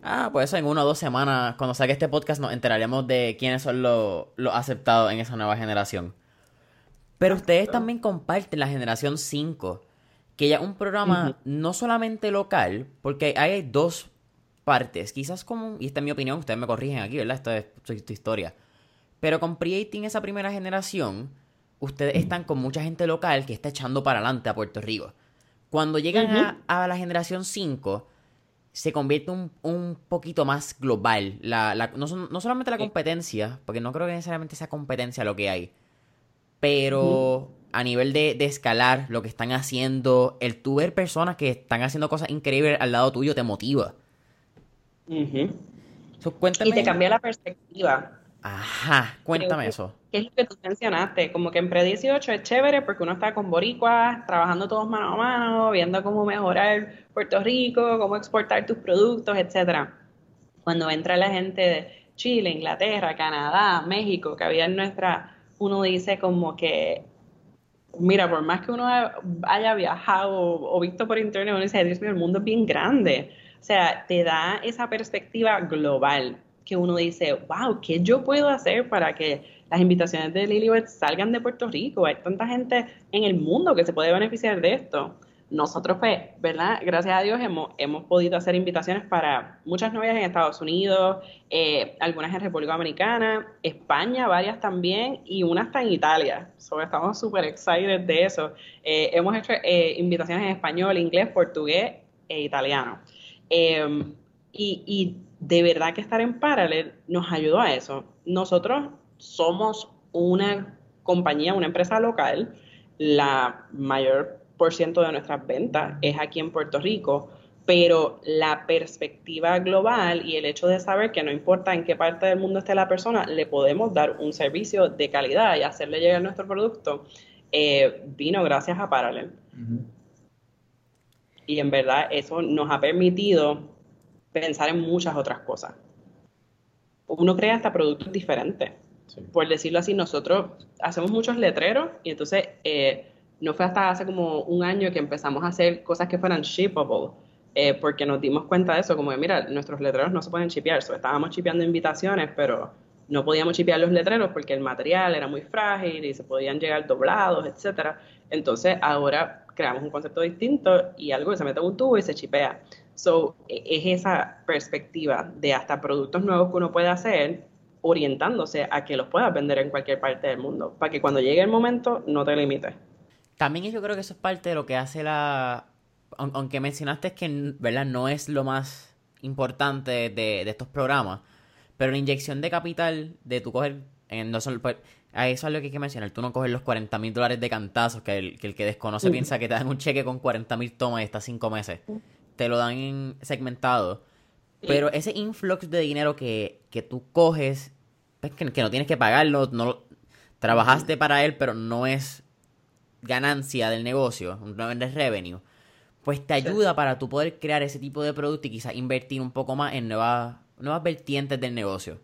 Ah, pues eso en una o dos semanas, cuando salga este podcast, nos enteraremos de quiénes son los, aceptados en esa nueva generación. Pero ustedes también comparten la generación 5, que ya es un programa no solamente local, porque hay dos partes, quizás como, y esta es mi opinión, ustedes me corrigen aquí, ¿verdad? Esto es tu historia. Pero con Creating esa primera generación, ustedes están con mucha gente local que está echando para adelante a Puerto Rico. Cuando llegan a, la generación 5, se convierte un, un poquito más global. La, la, no, no, solamente la competencia, porque no creo que necesariamente sea competencia lo que hay, pero a nivel de, de, escalar lo que están haciendo, el tú ver personas que están haciendo cosas increíbles al lado tuyo te motiva. Y te cambia la perspectiva. Ajá, cuéntame eso. ¿Qué es lo que tú mencionaste? Como que en Pre18 es chévere porque uno está con boricuas, trabajando todos mano a mano, viendo cómo mejorar Puerto Rico, cómo exportar tus productos, etcétera. Cuando entra la gente de Chile, Inglaterra, Canadá, México, que había en nuestra, uno dice como que, mira, por más que uno haya viajado o, visto por internet, uno dice, Dios mío, el mundo es bien grande. O sea, te da esa perspectiva global que uno dice, wow, ¿qué yo puedo hacer para que las invitaciones de Lilibet salgan de Puerto Rico? Hay tanta gente en el mundo que se puede beneficiar de esto. Nosotros, pues, ¿verdad? Gracias a Dios hemos, hemos podido hacer invitaciones para muchas novias en Estados Unidos, eh, algunas en República Dominicana, España, varias también, y unas hasta en Italia. estamos súper excited de eso. Eh, hemos hecho eh, invitaciones en español, inglés, portugués e italiano. Em, y, de verdad que estar en Parallel nos ayudó a eso. Nosotros somos una compañía, una empresa local, la mayor por ciento de nuestras ventas es aquí en Puerto Rico, pero la perspectiva global y el hecho de saber que no importa en qué parte del mundo esté la persona, le podemos dar un servicio de calidad y hacerle llegar nuestro producto, eh, vino gracias a Parallel. Y en verdad eso nos ha permitido pensar en muchas otras cosas. Uno crea hasta productos diferentes. Por decirlo así, nosotros hacemos muchos letreros y entonces eh, no fue hasta hace como un año que empezamos a hacer cosas que fueran shippable. Eh, porque nos dimos cuenta de eso, como de, mira, nuestros letreros no se pueden chipear, estábamos chipeando invitaciones, pero no podíamos chipear los letreros porque el material era muy frágil y se podían llegar doblados, etcétera. Entonces ahora creamos un concepto distinto y algo que se mete en un tubo y se chipea. So, e, es esa perspectiva de hasta productos nuevos que uno puede hacer orientándose a que los puedas vender en cualquier parte del mundo, para que cuando llegue el momento no te limites. También yo creo que eso es parte de lo que hace la... Aunque mencionaste que ¿verdad? no es lo más importante de, de estos programas, pero la inyección de capital de tu coger... En, no solo, pues, a eso es lo que hay que mencionar. Tú no coges los 40 mil dólares de cantazos que el, que el que desconoce piensa que te dan un cheque con 40 mil tomas y estás cinco meses. Te lo dan segmentado. Pero ese influx de dinero que, que tú coges, pues, que, no tienes que pagarlo, no trabajaste para él, pero no es ganancia del negocio, no es revenue, pues te ayuda para tú poder crear ese tipo de producto y quizás invertir un poco más en nuevas, nuevas vertientes del negocio.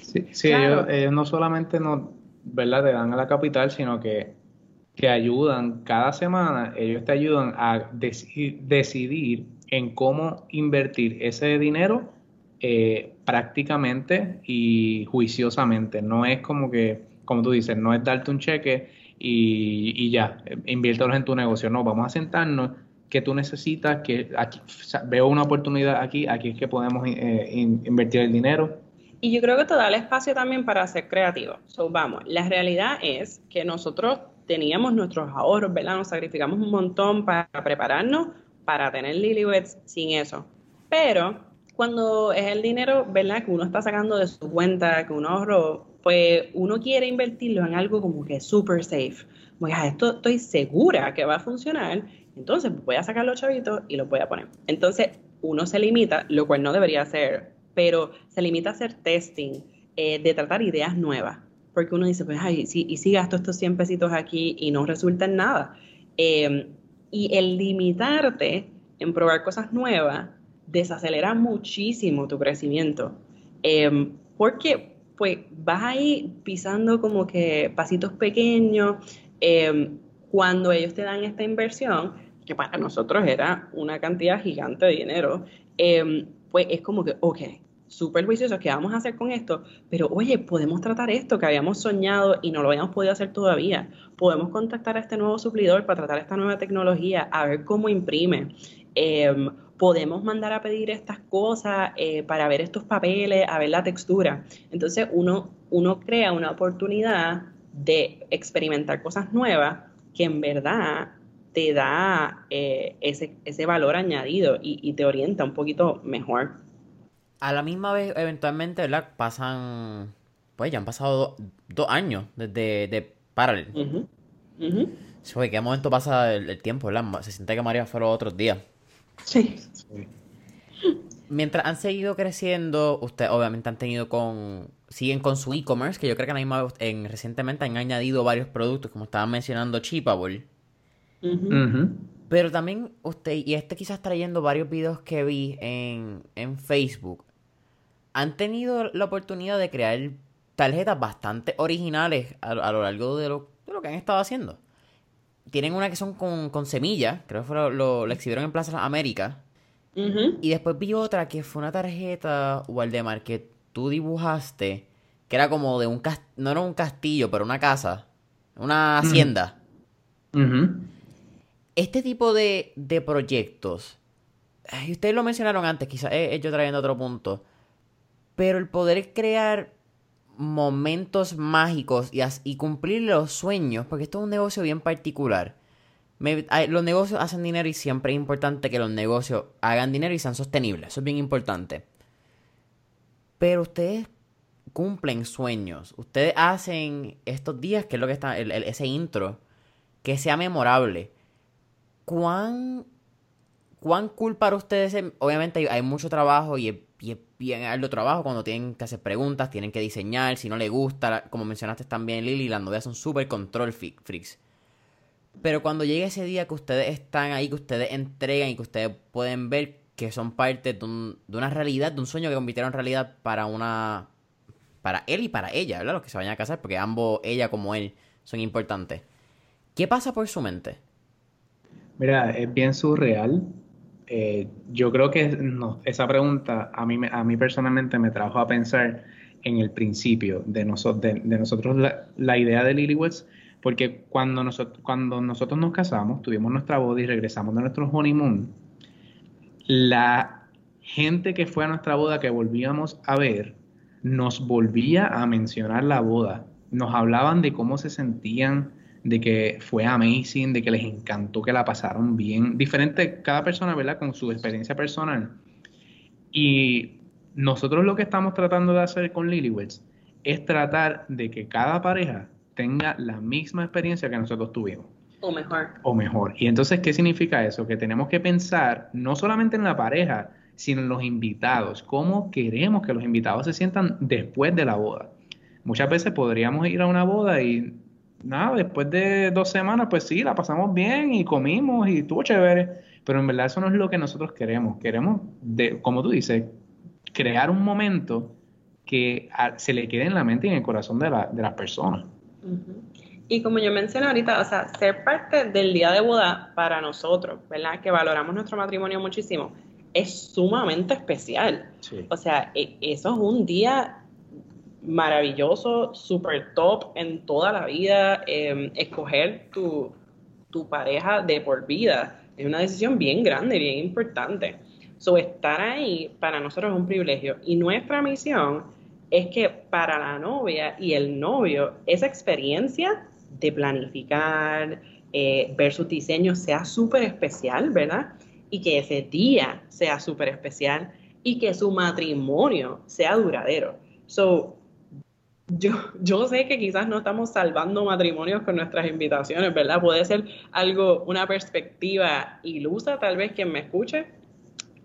Sí, sí ellos, no solamente no, ¿verdad? te dan a la capital, sino que, que ayudan cada semana, ellos te ayudan a decidir en cómo invertir ese dinero eh, prácticamente y juiciosamente. No es como que, como tú dices, no es darte un cheque y, y ya, inviértelos en tu negocio. No, vamos a sentarnos que tú necesitas, que aquí, veo una oportunidad aquí, aquí es que podemos eh, invertir el dinero. Y yo creo que te da el espacio también para ser creativo. So, vamos, la realidad es que nosotros teníamos nuestros ahorros, ¿verdad? Nos sacrificamos un montón para prepararnos para tener Lilywets sin eso. Pero cuando es el dinero, ¿verdad? Que uno está sacando de su cuenta, que uno ahorró, pues uno quiere invertirlo en algo como que super safe. A esto estoy segura que va a funcionar, entonces voy a sacar los chavitos y los voy a poner. Entonces uno se limita, lo cual no debería hacer, pero se limita a hacer testing, eh, de tratar ideas nuevas. Porque uno dice, pues, ay, ¿y si gasto estos 100 pesitos aquí y no resulta en nada? Eh, y el limitarte en probar cosas nuevas desacelera muchísimo tu crecimiento. Em, porque pues vas ahí pisando como que pasitos pequeños. Em, cuando ellos te dan esta inversión, que para nosotros era una cantidad gigante de dinero, pues es como que, ok, súper juiciosos, ¿qué vamos a hacer con esto? Pero oye, podemos tratar esto que habíamos soñado y no lo habíamos podido hacer todavía. Podemos contactar a este nuevo suplidor para tratar esta nueva tecnología, a ver cómo imprime. Em, podemos mandar a pedir estas cosas eh, para ver estos papeles, a ver la textura. Entonces uno, uno crea una oportunidad de experimentar cosas nuevas que en verdad te da eh, ese, ese valor añadido y, te orienta un poquito mejor. A la misma vez, eventualmente, ¿verdad? Pasan, pues ya han pasado dos años desde de Parallel. ¿qué momento pasa el, tiempo, verdad? Se siente que María fue los otros días. Sí. Mientras han seguido creciendo, ustedes obviamente han tenido con siguen con su e-commerce, que yo creo que misma, en, recientemente han añadido varios productos, como estaban mencionando Chipable. Pero también usted, y este quizás trayendo varios videos que vi en, en Facebook, han tenido la oportunidad de crear tarjetas bastante originales a, lo largo de lo, de lo, que han estado haciendo. Tienen una que son con, con semillas, creo que fue lo, lo, exhibieron en Plaza América. Y después vi otra que fue una tarjeta, Waldemar, que tú dibujaste, que era como de un castillo, no era un castillo, pero una casa, una hacienda. Este tipo de, de proyectos, y ustedes lo mencionaron antes, quizás he yo trayendo otro punto, pero el poder crear momentos mágicos y, cumplir los sueños, porque esto es un negocio bien particular. los negocios hacen dinero y siempre es importante que los negocios hagan dinero y sean sostenibles. Eso es bien importante. Pero ustedes cumplen sueños. Ustedes hacen estos días, que es lo que está, ese intro, que sea memorable. ¿Cuán, cuán cool para ustedes? Obviamente hay, mucho trabajo y bien alto trabajo cuando tienen que hacer preguntas, tienen que diseñar, si no les gusta, como mencionaste también Lily, las novias son súper control freaks. Pero cuando llega ese día que ustedes están ahí, que ustedes entregan y que ustedes pueden ver que son parte de, una realidad, de un sueño que convirtieron en realidad para una... Para él y para ella, ¿verdad? Los que se vayan a casar, porque ambos, ella como él, son importantes. ¿Qué pasa por su mente? Mira, es bien surreal. Eh, yo creo que esa pregunta a mí, a mí personalmente me trajo a pensar en el principio de, de, nosotros la, idea de Lilywoods, porque cuando, nosotros cuando nosotros nos casamos, tuvimos nuestra boda y regresamos de nuestro honeymoon, la gente que fue a nuestra boda que volvíamos a ver nos volvía a mencionar la boda. Nos hablaban de cómo se sentían, de que fue amazing, de que les encantó, que la pasaron bien. Diferente cada persona, ¿verdad? Con su experiencia personal. Y nosotros lo que estamos tratando de hacer con Lilyweds es tratar de que cada pareja tenga la misma experiencia que nosotros tuvimos. O mejor. O mejor. Y entonces, ¿qué significa eso? Que tenemos que pensar no solamente en la pareja, sino en los invitados. ¿Cómo queremos que los invitados se sientan después de la boda? Muchas veces podríamos ir a una boda y nada, después de dos semanas, pues sí, la pasamos bien y comimos y estuvo chévere. Pero en verdad eso no es lo que nosotros queremos. Queremos, de, como tú dices, crear un momento que se le quede en la mente y en el corazón de, la, de las personas. Y como yo mencioné ahorita, o sea, ser parte del día de boda para nosotros, ¿verdad? Que valoramos nuestro matrimonio muchísimo, es sumamente especial. O sea, e, eso es un día maravilloso, super top en toda la vida. Em, escoger tu, tu pareja de por vida es una decisión bien grande, bien importante. So, estar ahí para nosotros es un privilegio. Y nuestra misión es que para la novia y el novio, esa experiencia de planificar, eh, ver su diseño sea súper especial, ¿verdad? Y que ese día sea súper especial y que su matrimonio sea duradero. So, yo, yo sé que quizás no estamos salvando matrimonios con nuestras invitaciones, ¿verdad? Puede ser algo, una perspectiva ilusa, tal vez quien me escuche,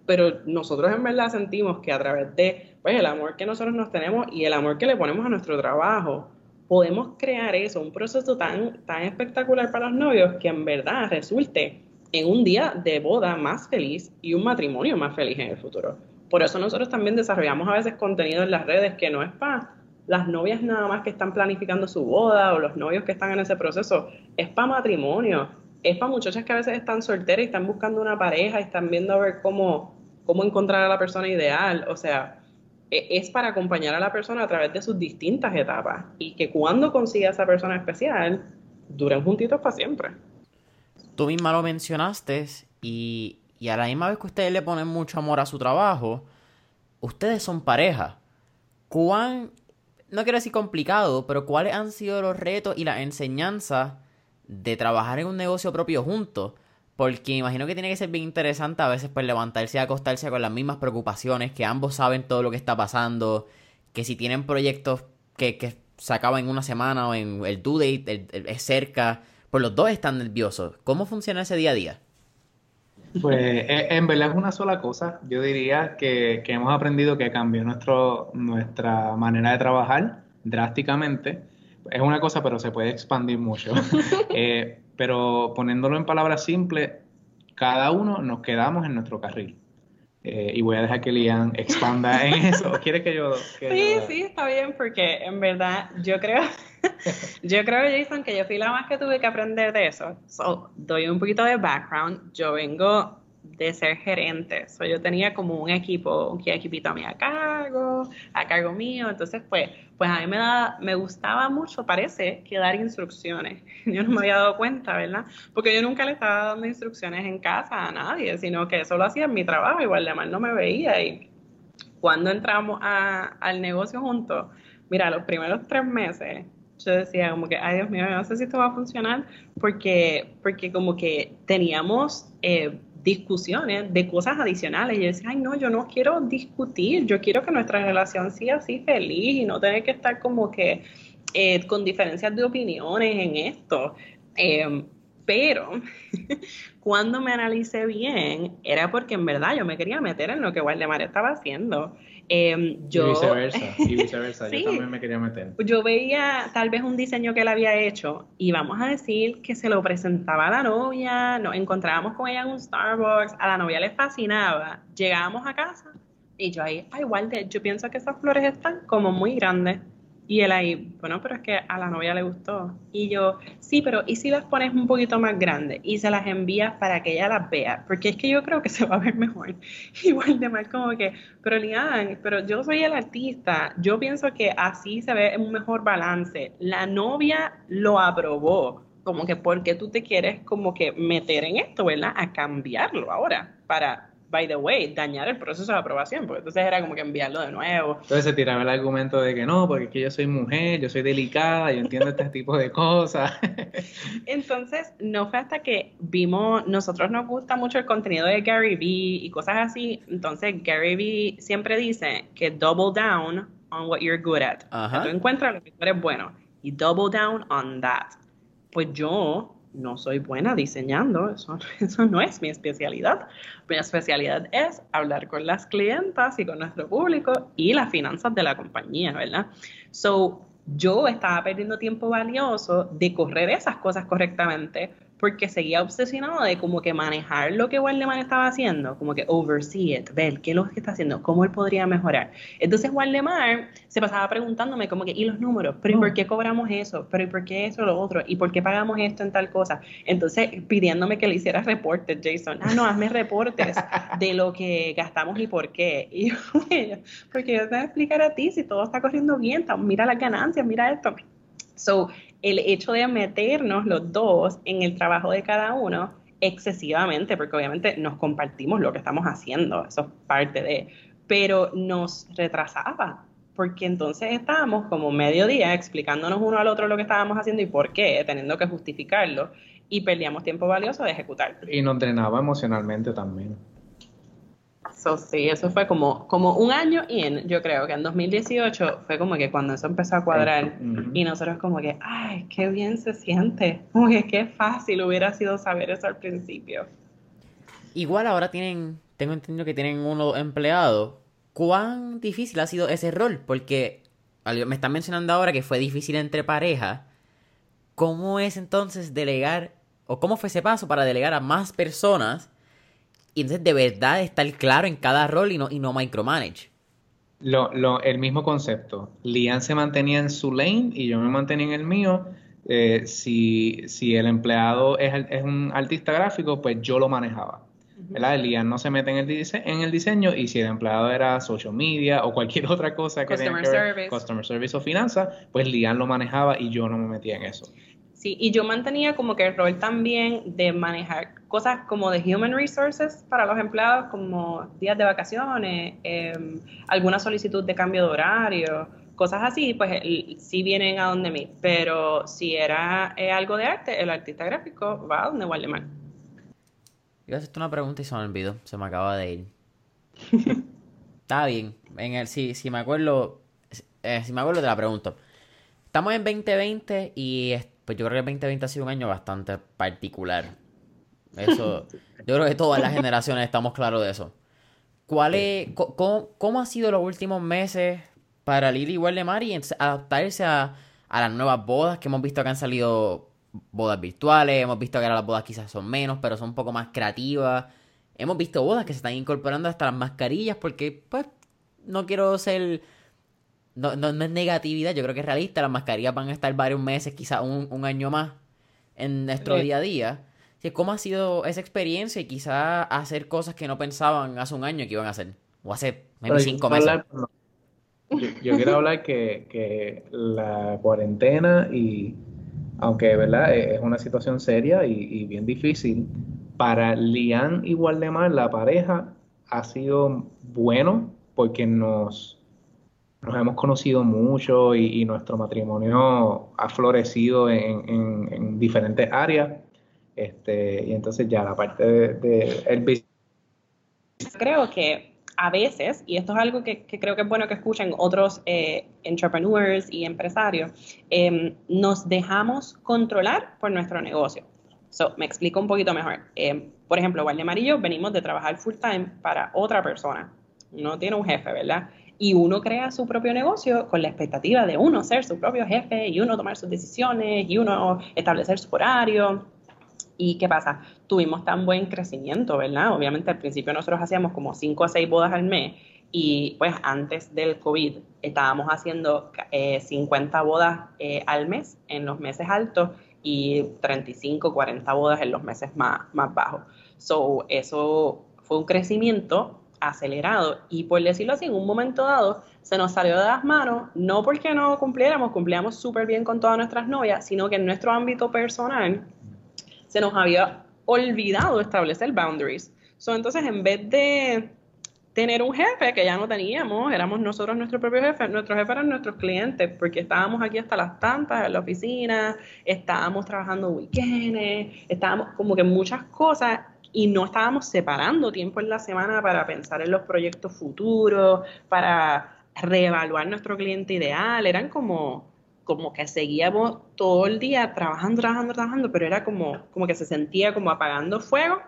pero nosotros en verdad sentimos que a través de pues, el amor que nosotros nos tenemos y el amor que le ponemos a nuestro trabajo, podemos crear eso, un proceso tan, tan espectacular para los novios que en verdad resulte en un día de boda más feliz y un matrimonio más feliz en el futuro. Por eso nosotros también desarrollamos a veces contenido en las redes que no es para las novias nada más que están planificando su boda o los novios que están en ese proceso, es para matrimonio, es para muchachas que a veces están solteras y están buscando una pareja y están viendo a ver cómo, cómo encontrar a la persona ideal. O sea, e, es para acompañar a la persona a través de sus distintas etapas y que cuando consiga esa persona especial, duren juntitos para siempre. Tú misma lo mencionaste y, y a la misma vez que ustedes le ponen mucho amor a su trabajo, ustedes son pareja. ¿Cuán, no quiero decir complicado, pero cuáles han sido los retos y las enseñanzas de trabajar en un negocio propio juntos. Porque imagino que tiene que ser bien interesante a veces pues levantarse y acostarse con las mismas preocupaciones, que ambos saben todo lo que está pasando, que si tienen proyectos que, que se acaban en una semana o en el due date es cerca, pues los dos están nerviosos. ¿Cómo funciona ese día a día? Pues e, en verdad es una sola cosa. Yo diría que, que hemos aprendido que cambió nuestro, nuestra manera de trabajar drásticamente. Es una cosa, pero se puede expandir mucho. eh, pero poniéndolo en palabras simples, cada uno nos quedamos en nuestro carril. Eh, y voy a dejar que Lian expanda en eso. ¿Quieres que yo...? sí, sí, está bien, porque en verdad yo creo, yo creo, Jason, que yo fui la más que tuve que aprender de eso. So, doy un poquito de background. Yo vengo de ser gerente. So, yo tenía como un equipo, un equipito a mí cargo, a cargo mío. Entonces, pues, pues a mí me, da, me gustaba mucho, parece, que dar instrucciones. Yo no me había dado cuenta, ¿verdad? Porque yo nunca le estaba dando instrucciones en casa a nadie, sino que eso lo hacía en mi trabajo. Igual de mal no me veía. Y cuando entramos a, al negocio juntos, mira, los primeros tres meses, yo decía como que, ay Dios mío, no sé si esto va a funcionar, porque, porque como que teníamos eh, discusiones de cosas adicionales. Y yo decía, ay, no, yo no quiero discutir, yo quiero que nuestra relación siga así feliz y no tener que estar como que eh, con diferencias de opiniones en esto. Eh, pero cuando me analicé bien, era porque en verdad yo me quería meter en lo que Waldemar estaba haciendo. Eh, yo, y viceversa, y viceversa. yo también me quería meter. Yo veía tal vez un diseño que él había hecho y vamos a decir que se lo presentaba a la novia, nos encontrábamos con ella en un Starbucks, a la novia le fascinaba, llegábamos a casa y yo ahí, ay, Walter, yo pienso que esas flores están como muy grandes. Y él ahí, bueno, pero es que a la novia le gustó. Y yo, sí, pero ¿y si las pones un poquito más grandes y se las envías para que ella las vea? Porque es que yo creo que se va a ver mejor. Igual de mal como que, pero Lian, pero yo soy el artista, yo pienso que así se ve un mejor balance. La novia lo aprobó, como que porque tú te quieres como que meter en esto, ¿verdad? A cambiarlo ahora para by the way, dañar el proceso de aprobación, porque entonces era como que enviarlo de nuevo. Entonces se tiraba el argumento de que no, porque es que yo soy mujer, yo soy delicada, yo entiendo este tipo de cosas. entonces, no fue hasta que vimos, nosotros nos gusta mucho el contenido de Gary Vee y cosas así, entonces Gary Vee siempre dice que double down on what you're good at. Ajá. Tú encuentras lo que tú eres bueno y double down on that. Pues yo no soy buena diseñando, eso, eso no es mi especialidad. Mi especialidad es hablar con las clientas y con nuestro público y las finanzas de la compañía, ¿verdad? So, yo estaba perdiendo tiempo valioso de correr esas cosas correctamente porque seguía obsesionado de como que manejar lo que Waldemar estaba haciendo, como que oversee it, ver qué es lo que está haciendo, cómo él podría mejorar. Entonces Waldemar se pasaba preguntándome como que, ¿y los números? ¿Pero y por qué cobramos eso? ¿Pero y por qué eso lo otro? ¿Y por qué pagamos esto en tal cosa? Entonces pidiéndome que le hiciera reportes, Jason. Ah, no, hazme reportes de lo que gastamos y por qué. Y yo, porque yo te voy a explicar a ti si todo está corriendo bien, mira las ganancias, mira esto. So, el hecho de meternos los dos en el trabajo de cada uno excesivamente, porque obviamente nos compartimos lo que estamos haciendo, eso es parte de, pero nos retrasaba, porque entonces estábamos como medio día explicándonos uno al otro lo que estábamos haciendo y por qué, teniendo que justificarlo, y perdíamos tiempo valioso de ejecutar. Y nos drenaba emocionalmente también. So, sí, eso fue como, como un año y en, yo creo que en 2018 fue como que cuando eso empezó a cuadrar y nosotros como que, ay, qué bien se siente, como que qué fácil hubiera sido saber eso al principio. Igual ahora tienen, tengo entendido que tienen uno empleado. ¿Cuán difícil ha sido ese rol? Porque me están mencionando ahora que fue difícil entre parejas. ¿Cómo es entonces delegar, o cómo fue ese paso para delegar a más personas? Y entonces de verdad estar claro en cada rol y no, y no micromanage. Lo, lo, el mismo concepto. Lian se mantenía en su lane y yo me mantenía en el mío. Eh, si, si, el empleado es, es, un artista gráfico, pues yo lo manejaba. ¿verdad? Lian no se mete en el, dise en el diseño y si el empleado era social media o cualquier otra cosa que customer tenga que ver, service. customer service o finanzas, pues Lian lo manejaba y yo no me metía en eso. Sí, y yo mantenía como que el rol también de manejar cosas como de human resources para los empleados, como días de vacaciones, eh, alguna solicitud de cambio de horario, cosas así, pues sí vienen a donde mí. Pero si era eh, algo de arte, el artista gráfico va a donde Waldemar. Yo hacerte una pregunta y se me olvidó, se me acaba de ir. Está bien, en el, si, si me acuerdo, eh, si me acuerdo te la pregunto. Estamos en 2020 y pues yo creo que el 2020 ha sido un año bastante particular. Eso, yo creo que todas las generaciones estamos claros de eso. ¿Cuál es, cómo, cómo han sido los últimos meses para Lili Waldemar y adaptarse a, a las nuevas bodas que hemos visto que han salido bodas virtuales, hemos visto que ahora las bodas quizás son menos, pero son un poco más creativas. Hemos visto bodas que se están incorporando hasta las mascarillas porque, pues, no quiero ser... No, no, es negatividad, yo creo que es realista. Las mascarillas van a estar varios meses, quizás un, año más en nuestro día a día. ¿Cómo ha sido esa experiencia y quizás hacer cosas que no pensaban hace un año que iban a hacer? O hace cinco meses. Yo, quiero hablar que, que la cuarentena y aunque verdad es una situación seria y, bien difícil, para Lian y Waldemar, la pareja, ha sido bueno porque nos, nos hemos conocido mucho y, nuestro matrimonio ha florecido en, diferentes áreas. Este, y entonces ya la parte de, de el Creo que a veces, y esto es algo que, creo que es bueno que escuchen otros eh, entrepreneurs y empresarios, em, nos dejamos controlar por nuestro negocio. So, me explico un poquito mejor. Em, por ejemplo, Waldemar y yo venimos de trabajar full time para otra persona. No tiene un jefe, ¿verdad? Y uno crea su propio negocio con la expectativa de uno ser su propio jefe y uno tomar sus decisiones y uno establecer su horario. ¿Y qué pasa? Tuvimos tan buen crecimiento, ¿verdad? Obviamente al principio nosotros hacíamos como 5 a 6 bodas al mes y pues antes del COVID estábamos haciendo 50 eh, bodas eh, al mes en los meses altos y 35, 40 bodas en los meses más, más bajos. So, eso fue un crecimiento acelerado y por decirlo así, en un momento dado se nos salió de las manos, no porque no cumpliéramos, cumplíamos súper bien con todas nuestras novias, sino que en nuestro ámbito personal se nos había olvidado establecer boundaries. So, entonces, en vez de tener un jefe que ya no teníamos, éramos nosotros nuestro propio jefe, nuestros jefes eran nuestros clientes, porque estábamos aquí hasta las tantas en la oficina, estábamos trabajando weekends, estábamos como que muchas cosas y no estábamos separando tiempo en la semana para pensar en los proyectos futuros, para reevaluar nuestro cliente ideal, eran como como que seguíamos todo el día trabajando, trabajando, trabajando, pero era como, como que se sentía como apagando fuego.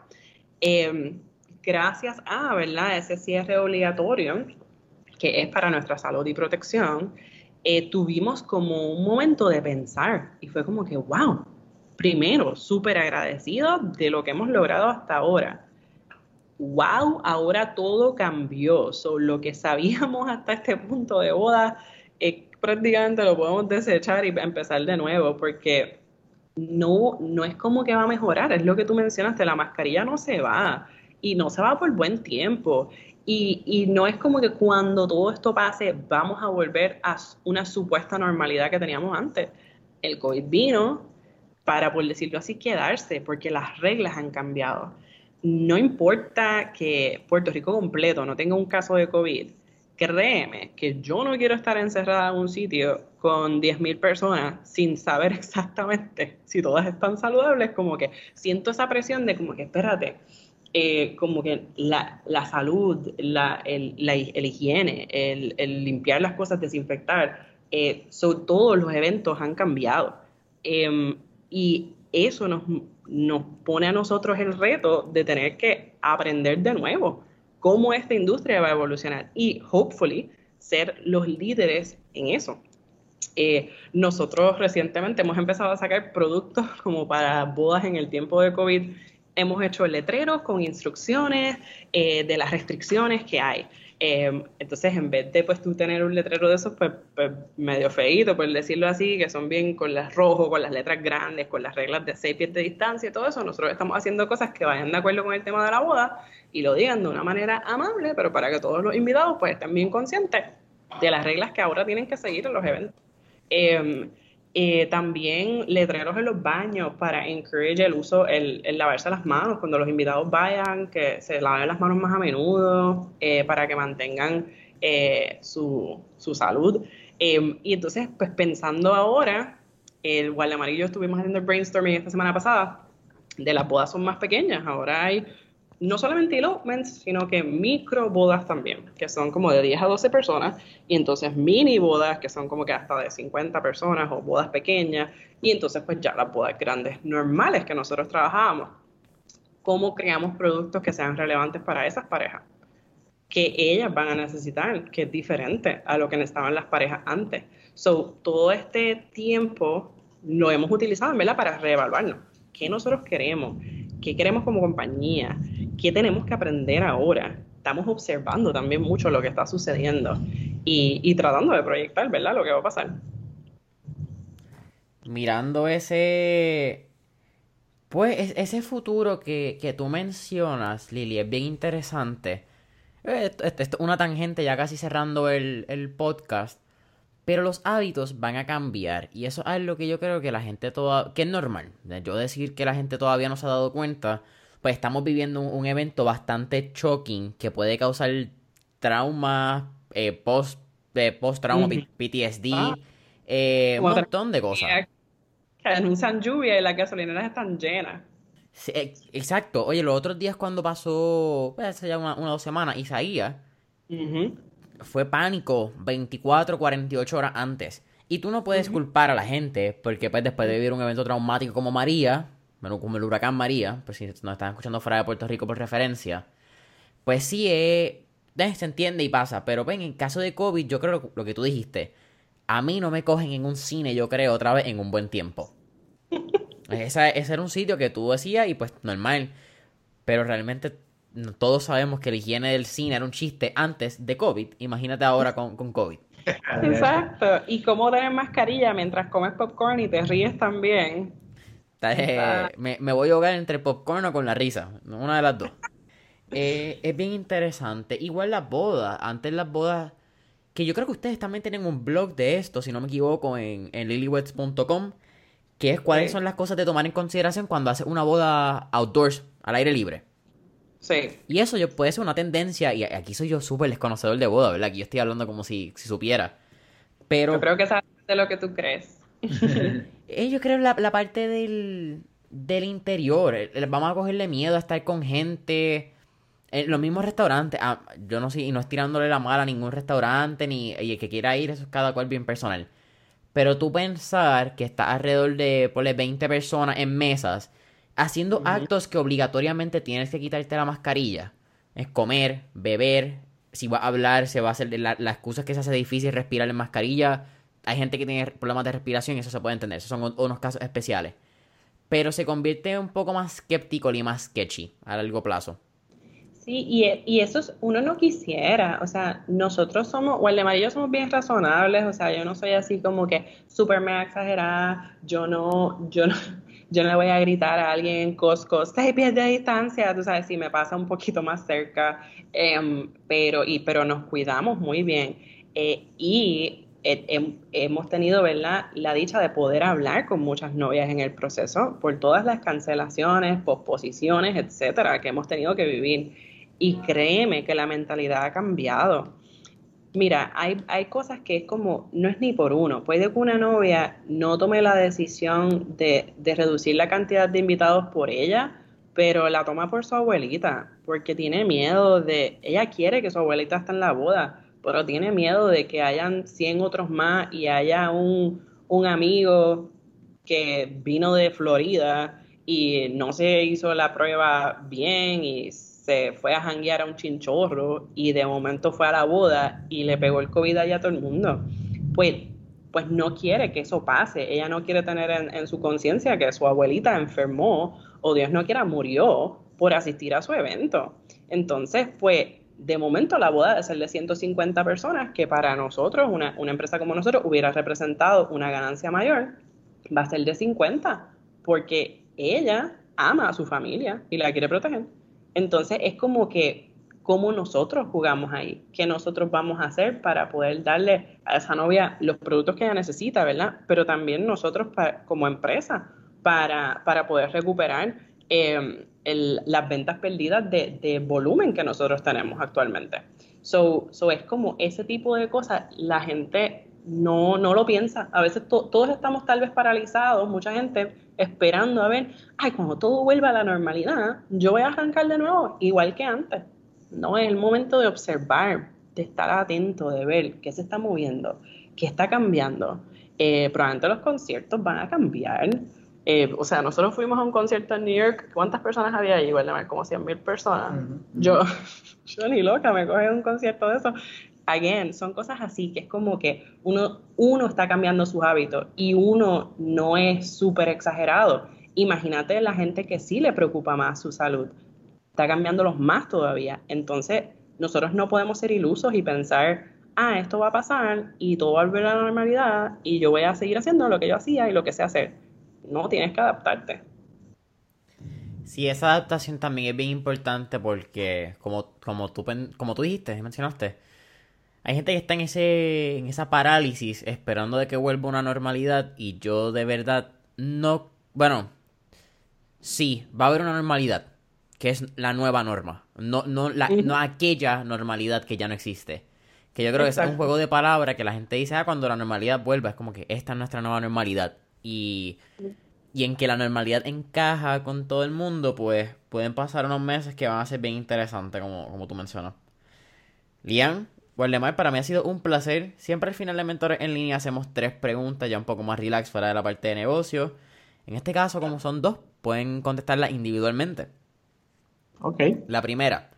Em, gracias a, ¿verdad?, ese cierre obligatorio, que es para nuestra salud y protección, eh, tuvimos como un momento de pensar y fue como que, wow, primero, súper agradecido de lo que hemos logrado hasta ahora. Wow, ahora todo cambió. So, lo que sabíamos hasta este punto de boda eh, prácticamente lo podemos desechar y empezar de nuevo, porque no, no es como que va a mejorar, es lo que tú mencionaste, la mascarilla no se va y no se va por buen tiempo. Y, y, no es como que cuando todo esto pase vamos a volver a una supuesta normalidad que teníamos antes. El COVID vino para, por decirlo así, quedarse, porque las reglas han cambiado. No importa que Puerto Rico completo no tenga un caso de COVID, créeme que yo no quiero estar encerrada en un sitio con 10.000 personas sin saber exactamente si todas están saludables, como que siento esa presión de como que, espérate, eh, como que la, salud, la, el, la, higiene, el, limpiar las cosas, desinfectar, eh, todos los eventos han cambiado. Em, y eso nos, nos pone a nosotros el reto de tener que aprender de nuevo cómo esta industria va a evolucionar y, hopefully, ser los líderes en eso. Eh, nosotros recientemente hemos empezado a sacar productos como para bodas en el tiempo de COVID. Hemos hecho letreros con instrucciones eh, de las restricciones que hay. Em, entonces, en vez de pues tú tener un letrero de esos, pues, pues, medio feíto, por decirlo así, que son bien con las rojos, con las letras grandes, con las reglas de seis pies de distancia y todo eso, nosotros estamos haciendo cosas que vayan de acuerdo con el tema de la boda y lo digan de una manera amable, pero para que todos los invitados pues estén bien conscientes de las reglas que ahora tienen que seguir en los eventos. Eh, eh, también letreros en los baños para encourage el uso, el, lavarse las manos cuando los invitados vayan, que se laven las manos más a menudo, eh, para que mantengan eh, su, su, salud. Em, y entonces, pues pensando ahora, el yo estuvimos haciendo el brainstorming esta semana pasada, de las bodas son más pequeñas, ahora hay no solamente elopements, sino que micro bodas también, que son como de 10 a 12 personas, y entonces mini bodas, que son como que hasta de 50 personas o bodas pequeñas, y entonces pues ya las bodas grandes normales que nosotros trabajábamos. ¿Cómo creamos productos que sean relevantes para esas parejas? Que ellas van a necesitar, que es diferente a lo que necesitaban las parejas antes. So, todo este tiempo lo hemos utilizado, ¿verdad? Para reevaluarnos. ¿Qué nosotros queremos? ¿Qué queremos como compañía? ¿Qué tenemos que aprender ahora? Estamos observando también mucho lo que está sucediendo y, tratando de proyectar, ¿verdad? Lo que va a pasar. Mirando ese, pues ese futuro que, que tú mencionas, Lili, es bien interesante. Esto, es una tangente ya casi cerrando el, el, podcast. Pero los hábitos van a cambiar. Y eso es lo que yo creo que la gente toda. que es normal. Yo decir que la gente todavía no se ha dado cuenta pues estamos viviendo un, evento bastante shocking que puede causar trauma, eh, post, eh, trauma, PTSD, ah. eh, un montón de cosas. Que anuncian lluvia y las gasolineras están llenas. exacto. Oye, los otros días cuando pasó, pues, hace ya una, o dos semanas, Isaías, fue pánico 24, 48 horas antes. Y tú no puedes culpar a la gente porque pues después de vivir un evento traumático como María, como el huracán María, pues si nos están escuchando fuera de Puerto Rico por referencia, pues sí, eh, se entiende y pasa, pero ven, en caso de COVID, yo creo lo, que tú dijiste, a mí no me cogen en un cine, yo creo, otra vez en un buen tiempo. ese era un sitio que tú decías y pues normal, pero realmente todos sabemos que la higiene del cine era un chiste antes de COVID, imagínate ahora con, con COVID. Exacto, y cómo tener mascarilla mientras comes popcorn y te ríes también. Eh, me, voy a ahogar entre popcorn o con la risa. Una de las dos. Eh, es bien interesante. Igual las bodas. Antes las bodas. Que yo creo que ustedes también tienen un blog de esto, si no me equivoco, en, en. Que es cuáles son las cosas de tomar en consideración cuando haces una boda outdoors, al aire libre. Sí. Y eso yo, puede ser una tendencia. Y aquí soy yo súper desconocedor de boda, ¿verdad? Aquí yo estoy hablando como si, si supiera. Pero. Yo creo que sabes de lo que tú crees. Eh, yo creo la, la parte del, del interior. Eh, vamos a cogerle miedo a estar con gente. En los mismos restaurantes. Ah, yo no sé, y no es tirándole la mala a ningún restaurante, ni y el que quiera ir, eso es cada cual bien personal. Pero tú pensar que está alrededor de, ponle, 20 personas en mesas, haciendo actos que obligatoriamente tienes que quitarte la mascarilla. Es comer, beber, si va a hablar, se va a hacer. La, la excusa es que se hace difícil respirar en mascarilla hay gente que tiene problemas de respiración y eso se puede entender. Esos son unos casos especiales. Pero se convierte un poco más skeptico y más sketchy a largo plazo. Sí, y, eso es, uno no quisiera, o sea, nosotros somos, o el de yo somos bien razonables, o sea, yo no soy así como que súper mega exagerada, yo no, yo no, yo no le voy a gritar a alguien en Costco, seis pies de distancia, tú sabes, si me pasa un poquito más cerca, em, pero, y, pero nos cuidamos muy bien. Eh, y hemos tenido ¿verdad? la dicha de poder hablar con muchas novias en el proceso por todas las cancelaciones, posposiciones, etcétera, que hemos tenido que vivir. Y créeme que la mentalidad ha cambiado. Mira, hay, hay cosas que es como, no es ni por uno. Puede que una novia no tome la decisión de, de reducir la cantidad de invitados por ella, pero la toma por su abuelita, porque tiene miedo de, ella quiere que su abuelita esté en la boda pero tiene miedo de que hayan 100 otros más y haya un, amigo que vino de Florida y no se hizo la prueba bien y se fue a janguear a un chinchorro y de momento fue a la boda y le pegó el COVID allá a todo el mundo. Pues, pues no quiere que eso pase. Ella no quiere tener en, en su conciencia que su abuelita enfermó o Dios no quiera murió por asistir a su evento. Entonces, pues de momento la boda debe ser de 150 personas, que para nosotros, una, empresa como nosotros, hubiera representado una ganancia mayor, va a ser de 50, porque ella ama a su familia y la quiere proteger. Entonces es como que, ¿cómo nosotros jugamos ahí? ¿Qué nosotros vamos a hacer para poder darle a esa novia los productos que ella necesita, ¿verdad? Pero también nosotros como empresa para, para poder recuperar eh, las ventas perdidas de, volumen que nosotros tenemos actualmente. So, so, es como ese tipo de cosas, la gente no, no lo piensa. A veces todos estamos tal vez paralizados, mucha gente esperando a ver, ay, cuando todo vuelva a la normalidad, yo voy a arrancar de nuevo, igual que antes. No, es el momento de observar, de estar atento, de ver qué se está moviendo, qué está cambiando. Eh, probablemente los conciertos van a cambiar. Eh, o sea, nosotros fuimos a un concierto en New York. ¿Cuántas personas había ahí? como 100 mil personas. Yo, yo ni loca me coge un concierto de eso. Again, son cosas así que es como que uno, uno está cambiando sus hábitos y uno no es súper exagerado. Imagínate la gente que sí le preocupa más su salud. Está cambiándolos más todavía. Entonces, nosotros no podemos ser ilusos y pensar, ah, esto va a pasar y todo va a volver a la normalidad y yo voy a seguir haciendo lo que yo hacía y lo que sé hacer. No, tienes que adaptarte. Sí, esa adaptación también es bien importante porque, como, como, tú, como tú dijiste, mencionaste, hay gente que está en, ese, en esa parálisis esperando de que vuelva una normalidad y yo de verdad no... Bueno, sí, va a haber una normalidad, que es la nueva norma, no, no, la, no aquella normalidad que ya no existe. Que yo creo que es un juego de palabras que la gente dice, ah, cuando la normalidad vuelva, es como que esta es nuestra nueva normalidad. Y, y en que la normalidad encaja con todo el mundo, pues pueden pasar unos meses que van a ser bien interesantes, como, como tú mencionas. Lian, Guardemar, para mí ha sido un placer. Siempre al final de Mentores en línea hacemos tres preguntas, ya un poco más relax fuera de la parte de negocio. En este caso, como son dos, pueden contestarlas individualmente. Ok. La primera,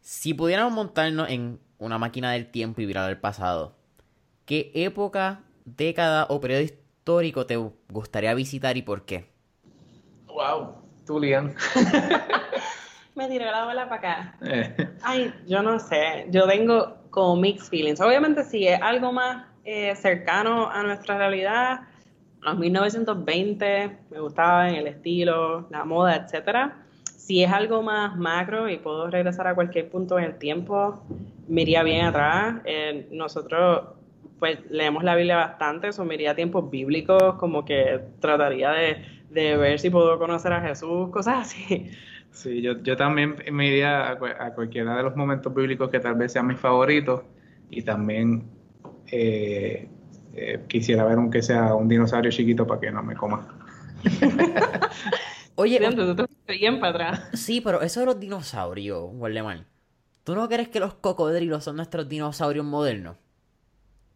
si pudiéramos montarnos en una máquina del tiempo y virar al pasado, ¿qué época, década o periodo histórico te gustaría visitar y por qué? Wow, tú, Lian. Me tiré la bola para acá. Eh. Ay, yo no sé. Yo tengo como mixed feelings. Obviamente, si es algo más eh, cercano a nuestra realidad, los 1920 me gustaba en el estilo, la moda, etcétera. Si es algo más macro y puedo regresar a cualquier punto en el tiempo, me iría bien atrás. Eh, nosotros pues leemos la Biblia bastante, eso me iría a tiempos bíblicos, como que trataría de, de ver si puedo conocer a Jesús, cosas así. Sí, yo, yo también me iría a, cualquiera de los momentos bíblicos que tal vez sean mis favoritos y también eh, eh, quisiera ver aunque sea un dinosaurio chiquito para que no me coma. Oye, tú te bien para atrás. Sí, pero eso de los dinosaurios, Waldemar. ¿Tú no crees que los cocodrilos son nuestros dinosaurios modernos?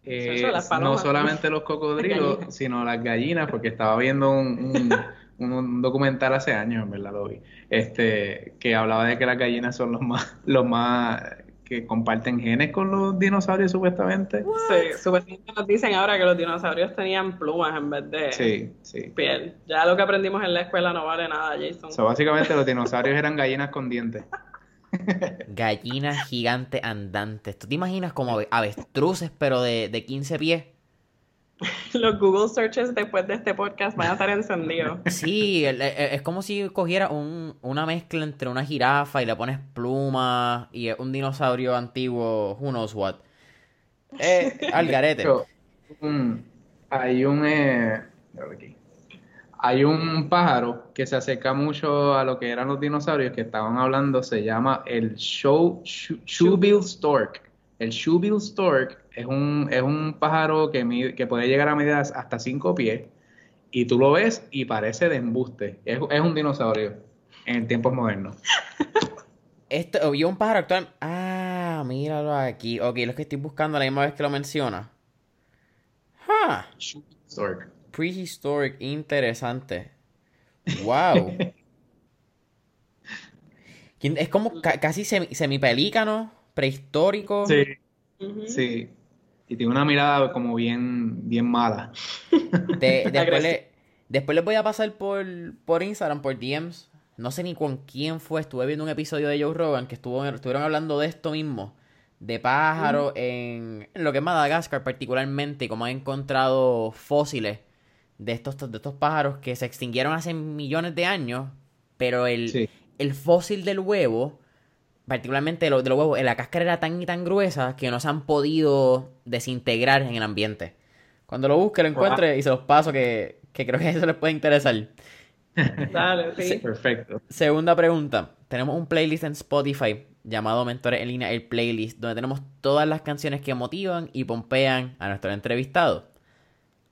Eh, no solamente los cocodrilos, sino las gallinas, porque estaba viendo un, un, documental hace años, en verdad lo vi, este, que hablaba de que las gallinas son los más, los más que comparten genes con los dinosaurios supuestamente. Sí, supuestamente nos dicen ahora que los dinosaurios tenían plumas en vez de piel. Ya lo que aprendimos en la escuela no vale nada, Jason. So, básicamente los dinosaurios eran gallinas con dientes. Gallinas gigantes andantes. ¿Tú te imaginas como avestruces, pero de, de 15 pies? Los Google searches después de este podcast van a estar encendidos. Sí, es como si cogiera un, una mezcla entre una jirafa y le pones plumas y un dinosaurio antiguo, who knows what. Eh, al garete. hay un... Eh, hay un pájaro que se acerca mucho a lo que eran los dinosaurios que estaban hablando, se llama el show, Shoebill Stork. El Shoebill Stork es un, es un pájaro que, que puede llegar a medir hasta 5 pies y tú lo ves y parece de embuste. Es, un dinosaurio en tiempos modernos. Esto, vio un pájaro actual. Ah, míralo aquí. Ok, lo que estoy buscando la misma vez que lo menciona. Huh. Stork. Prehistoric, interesante. Wow. es como casi semipelícano, prehistórico. Sí. Sí. Y tiene una mirada como bien, bien mala. después, les voy a pasar por, por Instagram, por DMs. No sé ni con quién fue. Estuve viendo un episodio de Joe Rogan que estuvo, estuvieron hablando de esto mismo. De pájaros en, en, lo que es Madagascar particularmente. Y cómo han encontrado fósiles de estos, de estos pájaros que se extinguieron hace millones de años, pero el, el fósil del huevo, particularmente de los, huevos, la cáscara era tan y tan gruesa que no se han podido desintegrar en el ambiente. Cuando lo busque, lo encuentre y se los paso que, que creo que eso les puede interesar. Dale, sí. Perfecto. Segunda pregunta. Tenemos un playlist en Spotify llamado Mentores en línea, el playlist, donde tenemos todas las canciones que motivan y pompean a nuestro entrevistado.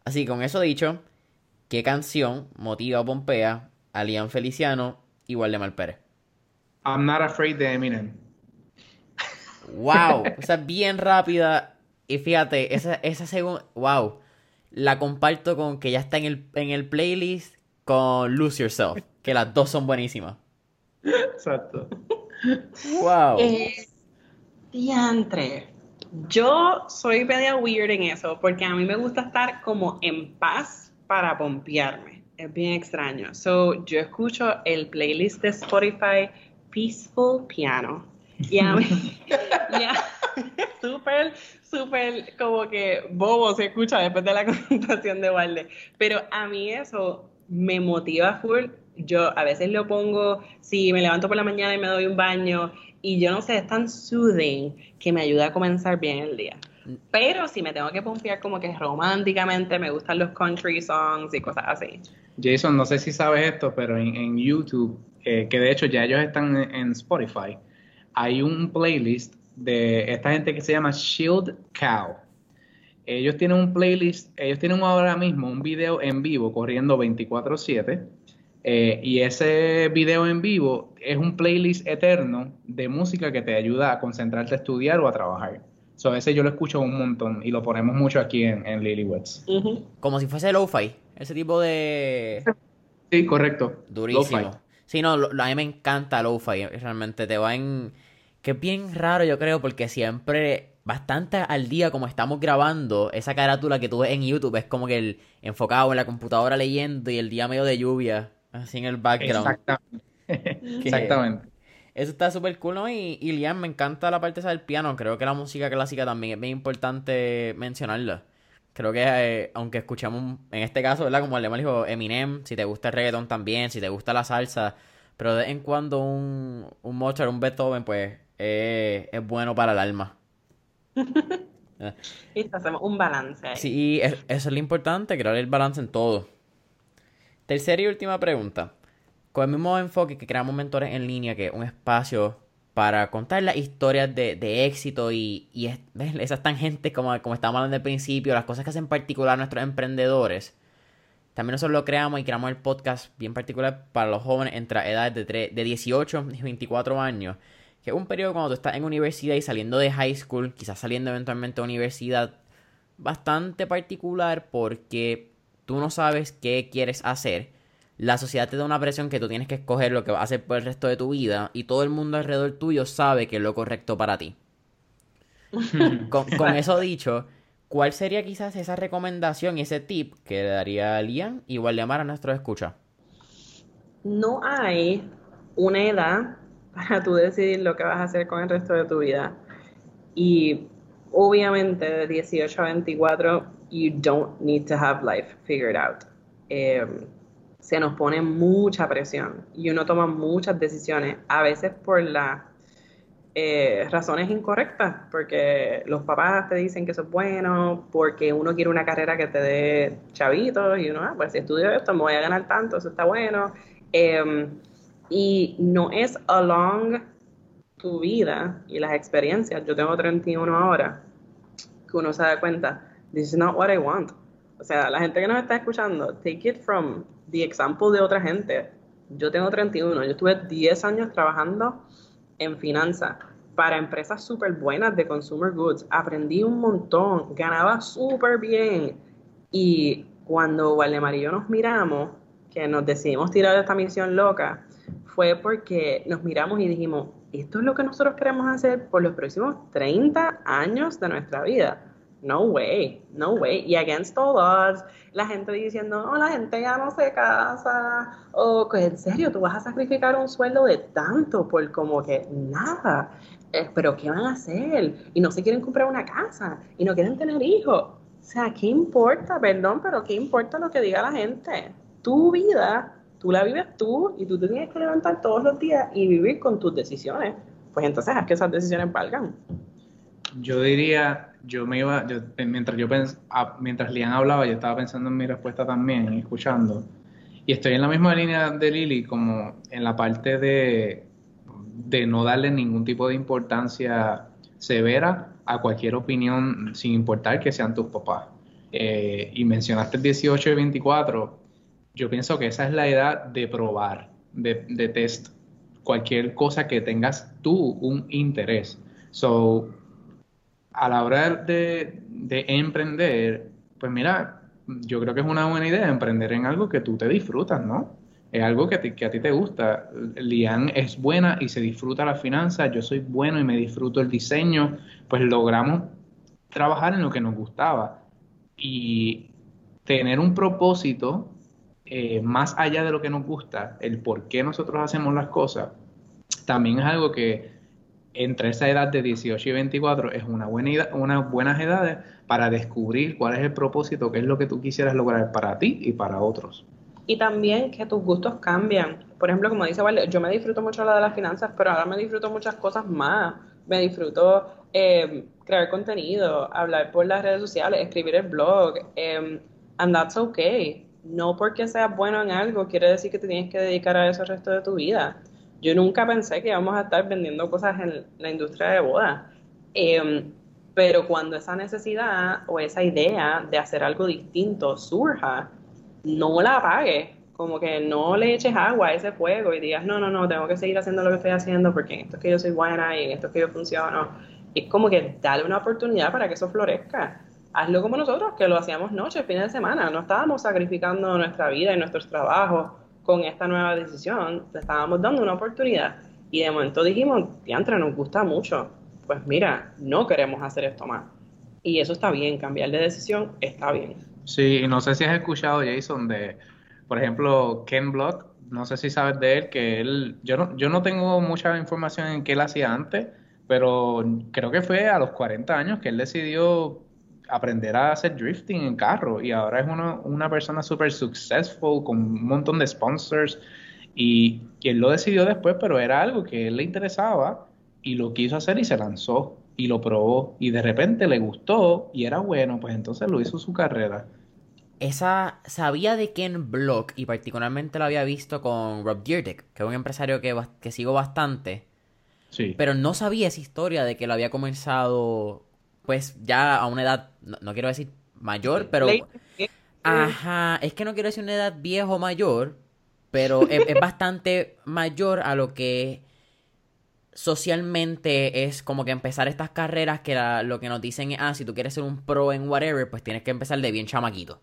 Así, con eso dicho, ¿qué canción motiva o pompea a Liam Feliciano y Waldemar Pérez? I'm Not Afraid de Eminem. Wow, o sea, bien rápida. Y fíjate, esa, esa segunda, wow, la comparto con que ya está en el, en el playlist con Lose Yourself, que las dos son buenísimas. Exacto. Wow. Eh, diantre. Yo soy media weird en eso, porque a mí me gusta estar como en paz para pompearme. Es bien extraño. So, yo escucho el playlist de Spotify Peaceful Piano. Y a mí, súper, súper como que bobo se escucha después de la conversación de Walde. Pero a mí eso me motiva full. Yo a veces lo pongo, si me levanto por la mañana y me doy un baño, y yo no sé, es tan soothing que me ayuda a comenzar bien el día. Pero si me tengo que pompear como que románticamente, me gustan los country songs y cosas así. Jason, no sé si sabes esto, pero en, en YouTube, eh, que de hecho ya ellos están en, Spotify, hay un playlist de esta gente que se llama Shield Cow. Ellos tienen un playlist, ellos tienen ahora mismo un video en vivo corriendo 24/7 eh, y ese video en vivo es un playlist eterno de música que te ayuda a concentrarte a estudiar o a trabajar. So, ese yo lo escucho un montón y lo ponemos mucho aquí en, en Lilywoods. Ujú. Como si fuese lo-fi, ese tipo de... Sí, correcto. Durísimo. Sí, no, lo- a mí me encanta lo-fi, realmente te va en... Que es bien raro yo creo, porque siempre, bastante al día como estamos grabando, esa carátula que tú ves en YouTube es como que el enfocado en la computadora leyendo y el día medio de lluvia, así en el background. Exactamente. Exactamente. Eso está súper cool, ¿no? Y, y Liam, me encanta la parte esa del piano. Creo que la música clásica también es bien importante mencionarla. Creo que, eh, aunque escuchamos, en este caso, ¿verdad? Como el lema dijo Eminem, si te gusta el reggaetón también, si te gusta la salsa, pero de vez en cuando un, un Mozart, un Beethoven, pues, eh, es bueno para el alma. Y hacemos un balance ahí. Sí, es- eso es lo importante, crear el balance en todo. Tercera y última pregunta. Con el mismo enfoque que creamos mentores en línea, que es un espacio para contar las historias de, de éxito y, esas tangentes como, como estábamos hablando al principio, las cosas que hacen particular nuestros emprendedores. También nosotros lo creamos y creamos el podcast bien particular para los jóvenes entre edades de, tre- de 18 y 24 años, que es un periodo cuando tú estás en universidad y saliendo de high school, quizás saliendo eventualmente a universidad, bastante particular porque tú no sabes qué quieres hacer. La sociedad te da una presión que tú tienes que escoger lo que vas a hacer por el resto de tu vida y todo el mundo alrededor tuyo sabe que es lo correcto para ti. Con, con eso dicho, ¿cuál sería quizás esa recomendación y ese tip que le daría a Liam y Waldemar a nuestros escucha? No hay una edad para tú decidir lo que vas a hacer con el resto de tu vida. Y obviamente de 18 a 24, you don't need to have life figured out. Eh, se nos pone mucha presión y uno toma muchas decisiones, a veces por las eh, razones incorrectas, porque los papás te dicen que eso es bueno, porque uno quiere una carrera que te dé chavitos y uno, ah, pues si estudio esto me voy a ganar tanto, eso está bueno. Eh, y no es along tu vida y las experiencias. Yo tengo 31 ahora, que uno se da cuenta, this is not what I want. O sea, la gente que nos está escuchando, take it from the example de otra gente. Yo tengo 31, yo estuve 10 años trabajando en finanzas para empresas súper buenas de consumer goods. Aprendí un montón, ganaba súper bien. Y cuando Valdemar y yo nos miramos, que nos decidimos tirar esta misión loca, fue porque nos miramos y dijimos, esto es lo que nosotros queremos hacer por los próximos 30 años de nuestra vida. No way, no way. Y against all odds, la gente diciendo, no, la gente ya no se casa. O en serio, tú vas a sacrificar un sueldo de tanto por como que nada. Eh, pero ¿qué van a hacer? Y no se quieren comprar una casa y no quieren tener hijos. O sea, ¿qué importa? Perdón, pero ¿qué importa lo que diga la gente? Tu vida, tú la vives tú y tú te tienes que levantar todos los días y vivir con tus decisiones. Pues entonces haz que esas decisiones valgan. Yo diría, yo me iba, yo, mientras yo pens, mientras Lian hablaba, yo estaba pensando en mi respuesta también escuchando. Y estoy en la misma línea de Lili, como en la parte de, de no darle ningún tipo de importancia severa a cualquier opinión sin importar que sean tus papás. Eh, y mencionaste el 18 y 24, yo pienso que esa es la edad de probar, de, de test cualquier cosa que tengas tú un interés. So, a la hora de, de emprender, pues mira, yo creo que es una buena idea emprender en algo que tú te disfrutas, ¿no? Es algo que, que a ti te gusta. Lian es buena y se disfruta la finanza, yo soy bueno y me disfruto el diseño, pues logramos trabajar en lo que nos gustaba y tener un propósito eh, más allá de lo que nos gusta, el por qué nosotros hacemos las cosas, también es algo que entre esa edad de 18 y 24 es una buena unas buenas edades para descubrir cuál es el propósito, qué es lo que tú quisieras lograr para ti y para otros. Y también que tus gustos cambian. Por ejemplo, como dice Vale, yo me disfruto mucho la de las finanzas, pero ahora me disfruto muchas cosas más. Me disfruto eh, crear contenido, hablar por las redes sociales, escribir el blog, eh, and that's okay. No porque seas bueno en algo quiere decir que te tienes que dedicar a eso el resto de tu vida. Yo nunca pensé que íbamos a estar vendiendo cosas en la industria de boda. Em, pero cuando esa necesidad o esa idea de hacer algo distinto surja, no la apagues. Como que no le eches agua a ese fuego y digas, no, no, no, tengo que seguir haciendo lo que estoy haciendo porque en esto es que yo soy buena y en esto es que yo funciono. Es como que dale una oportunidad para que eso florezca hazlo como nosotros, que lo hacíamos noche, fines de semana. No estábamos sacrificando nuestra vida y nuestros trabajos con esta nueva decisión. Le estábamos dando una oportunidad. Y de momento dijimos, diantra, nos gusta mucho. Pues mira, no queremos hacer esto más. Y eso está bien, cambiar de decisión está bien. Sí, y no sé si has escuchado, Jason, de, por ejemplo, Ken Block. No sé si sabes de él, que él, yo no, yo no tengo mucha información en qué él hacía antes, pero creo que fue a los 40 años que él decidió aprender a hacer drifting en carro y ahora es una, una persona súper successful con un montón de sponsors y, él lo decidió después, pero era algo que él le interesaba y lo quiso hacer y se lanzó y lo probó y de repente le gustó y era bueno, pues entonces lo hizo su carrera. Esa sabía de Ken Block y particularmente lo había visto con Rob Dyrdek, que es un empresario que, que sigo bastante. Sí. Pero no sabía esa historia de que lo había comenzado pues ya a una edad, no, quiero decir mayor, pero... Ajá, es que no quiero decir una edad viejo o mayor, pero es, bastante mayor a lo que socialmente es como que empezar estas carreras que lo que nos dicen es, ah, si tú quieres ser un pro en whatever, pues tienes que empezar de bien chamaquito.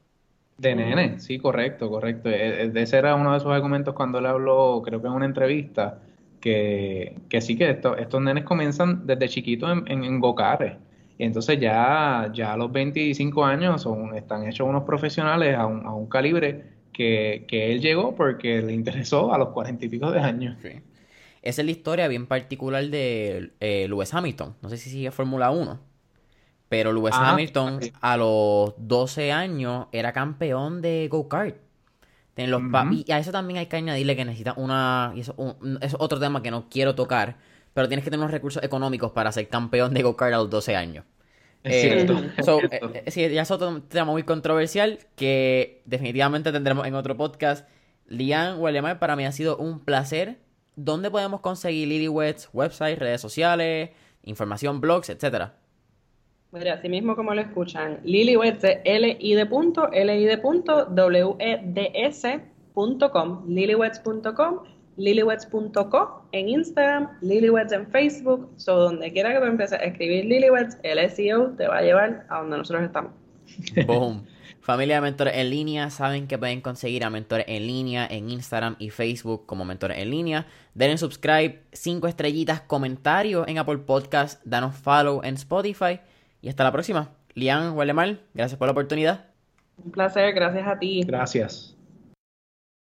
De nene, sí, correcto, correcto. E, e, ese era uno de esos argumentos cuando él habló, creo que en una entrevista, que, que sí que estos nenes comienzan desde chiquitos en, en, en gocares entonces ya, ya a los 25 años son, están hechos unos profesionales a un, a un calibre que, que, él llegó porque le interesó a los 40 y pico de años. Esa es la historia bien particular de eh, Lewis Hamilton. No sé si sigue Fórmula 1. Pero Lewis Hamilton a los 12 años era campeón de go-kart. Los Y a eso también hay que añadirle que necesita una... Y eso es otro tema que no quiero tocar pero tienes que tener unos recursos económicos para ser campeón de go-kart a los 12 años. Es eh, cierto. Eh, eh, sí, ya es otro tema muy controversial que definitivamente tendremos en otro podcast. Lian William, para mí ha sido un placer. ¿Dónde podemos conseguir Lilywets? Website, redes sociales, información, blogs, etcétera? Mira, así mismo como lo escuchan, Lilywets es l i d punto, l i d punto, w e d s punto com, lilywets.com lilyweds.co en Instagram, lilyweds en Facebook, so donde quiera que tú empieces a escribir lilyweds, el SEO te va a llevar a donde nosotros estamos. Boom. Familia de Mentores en Línea, saben que pueden conseguir a Mentores en Línea en Instagram y Facebook como Mentores en Línea. Denle subscribe, cinco estrellitas, comentarios en Apple Podcast, danos follow en Spotify. Y hasta la próxima. Lian mal gracias por la oportunidad. Un placer, gracias a ti. Gracias.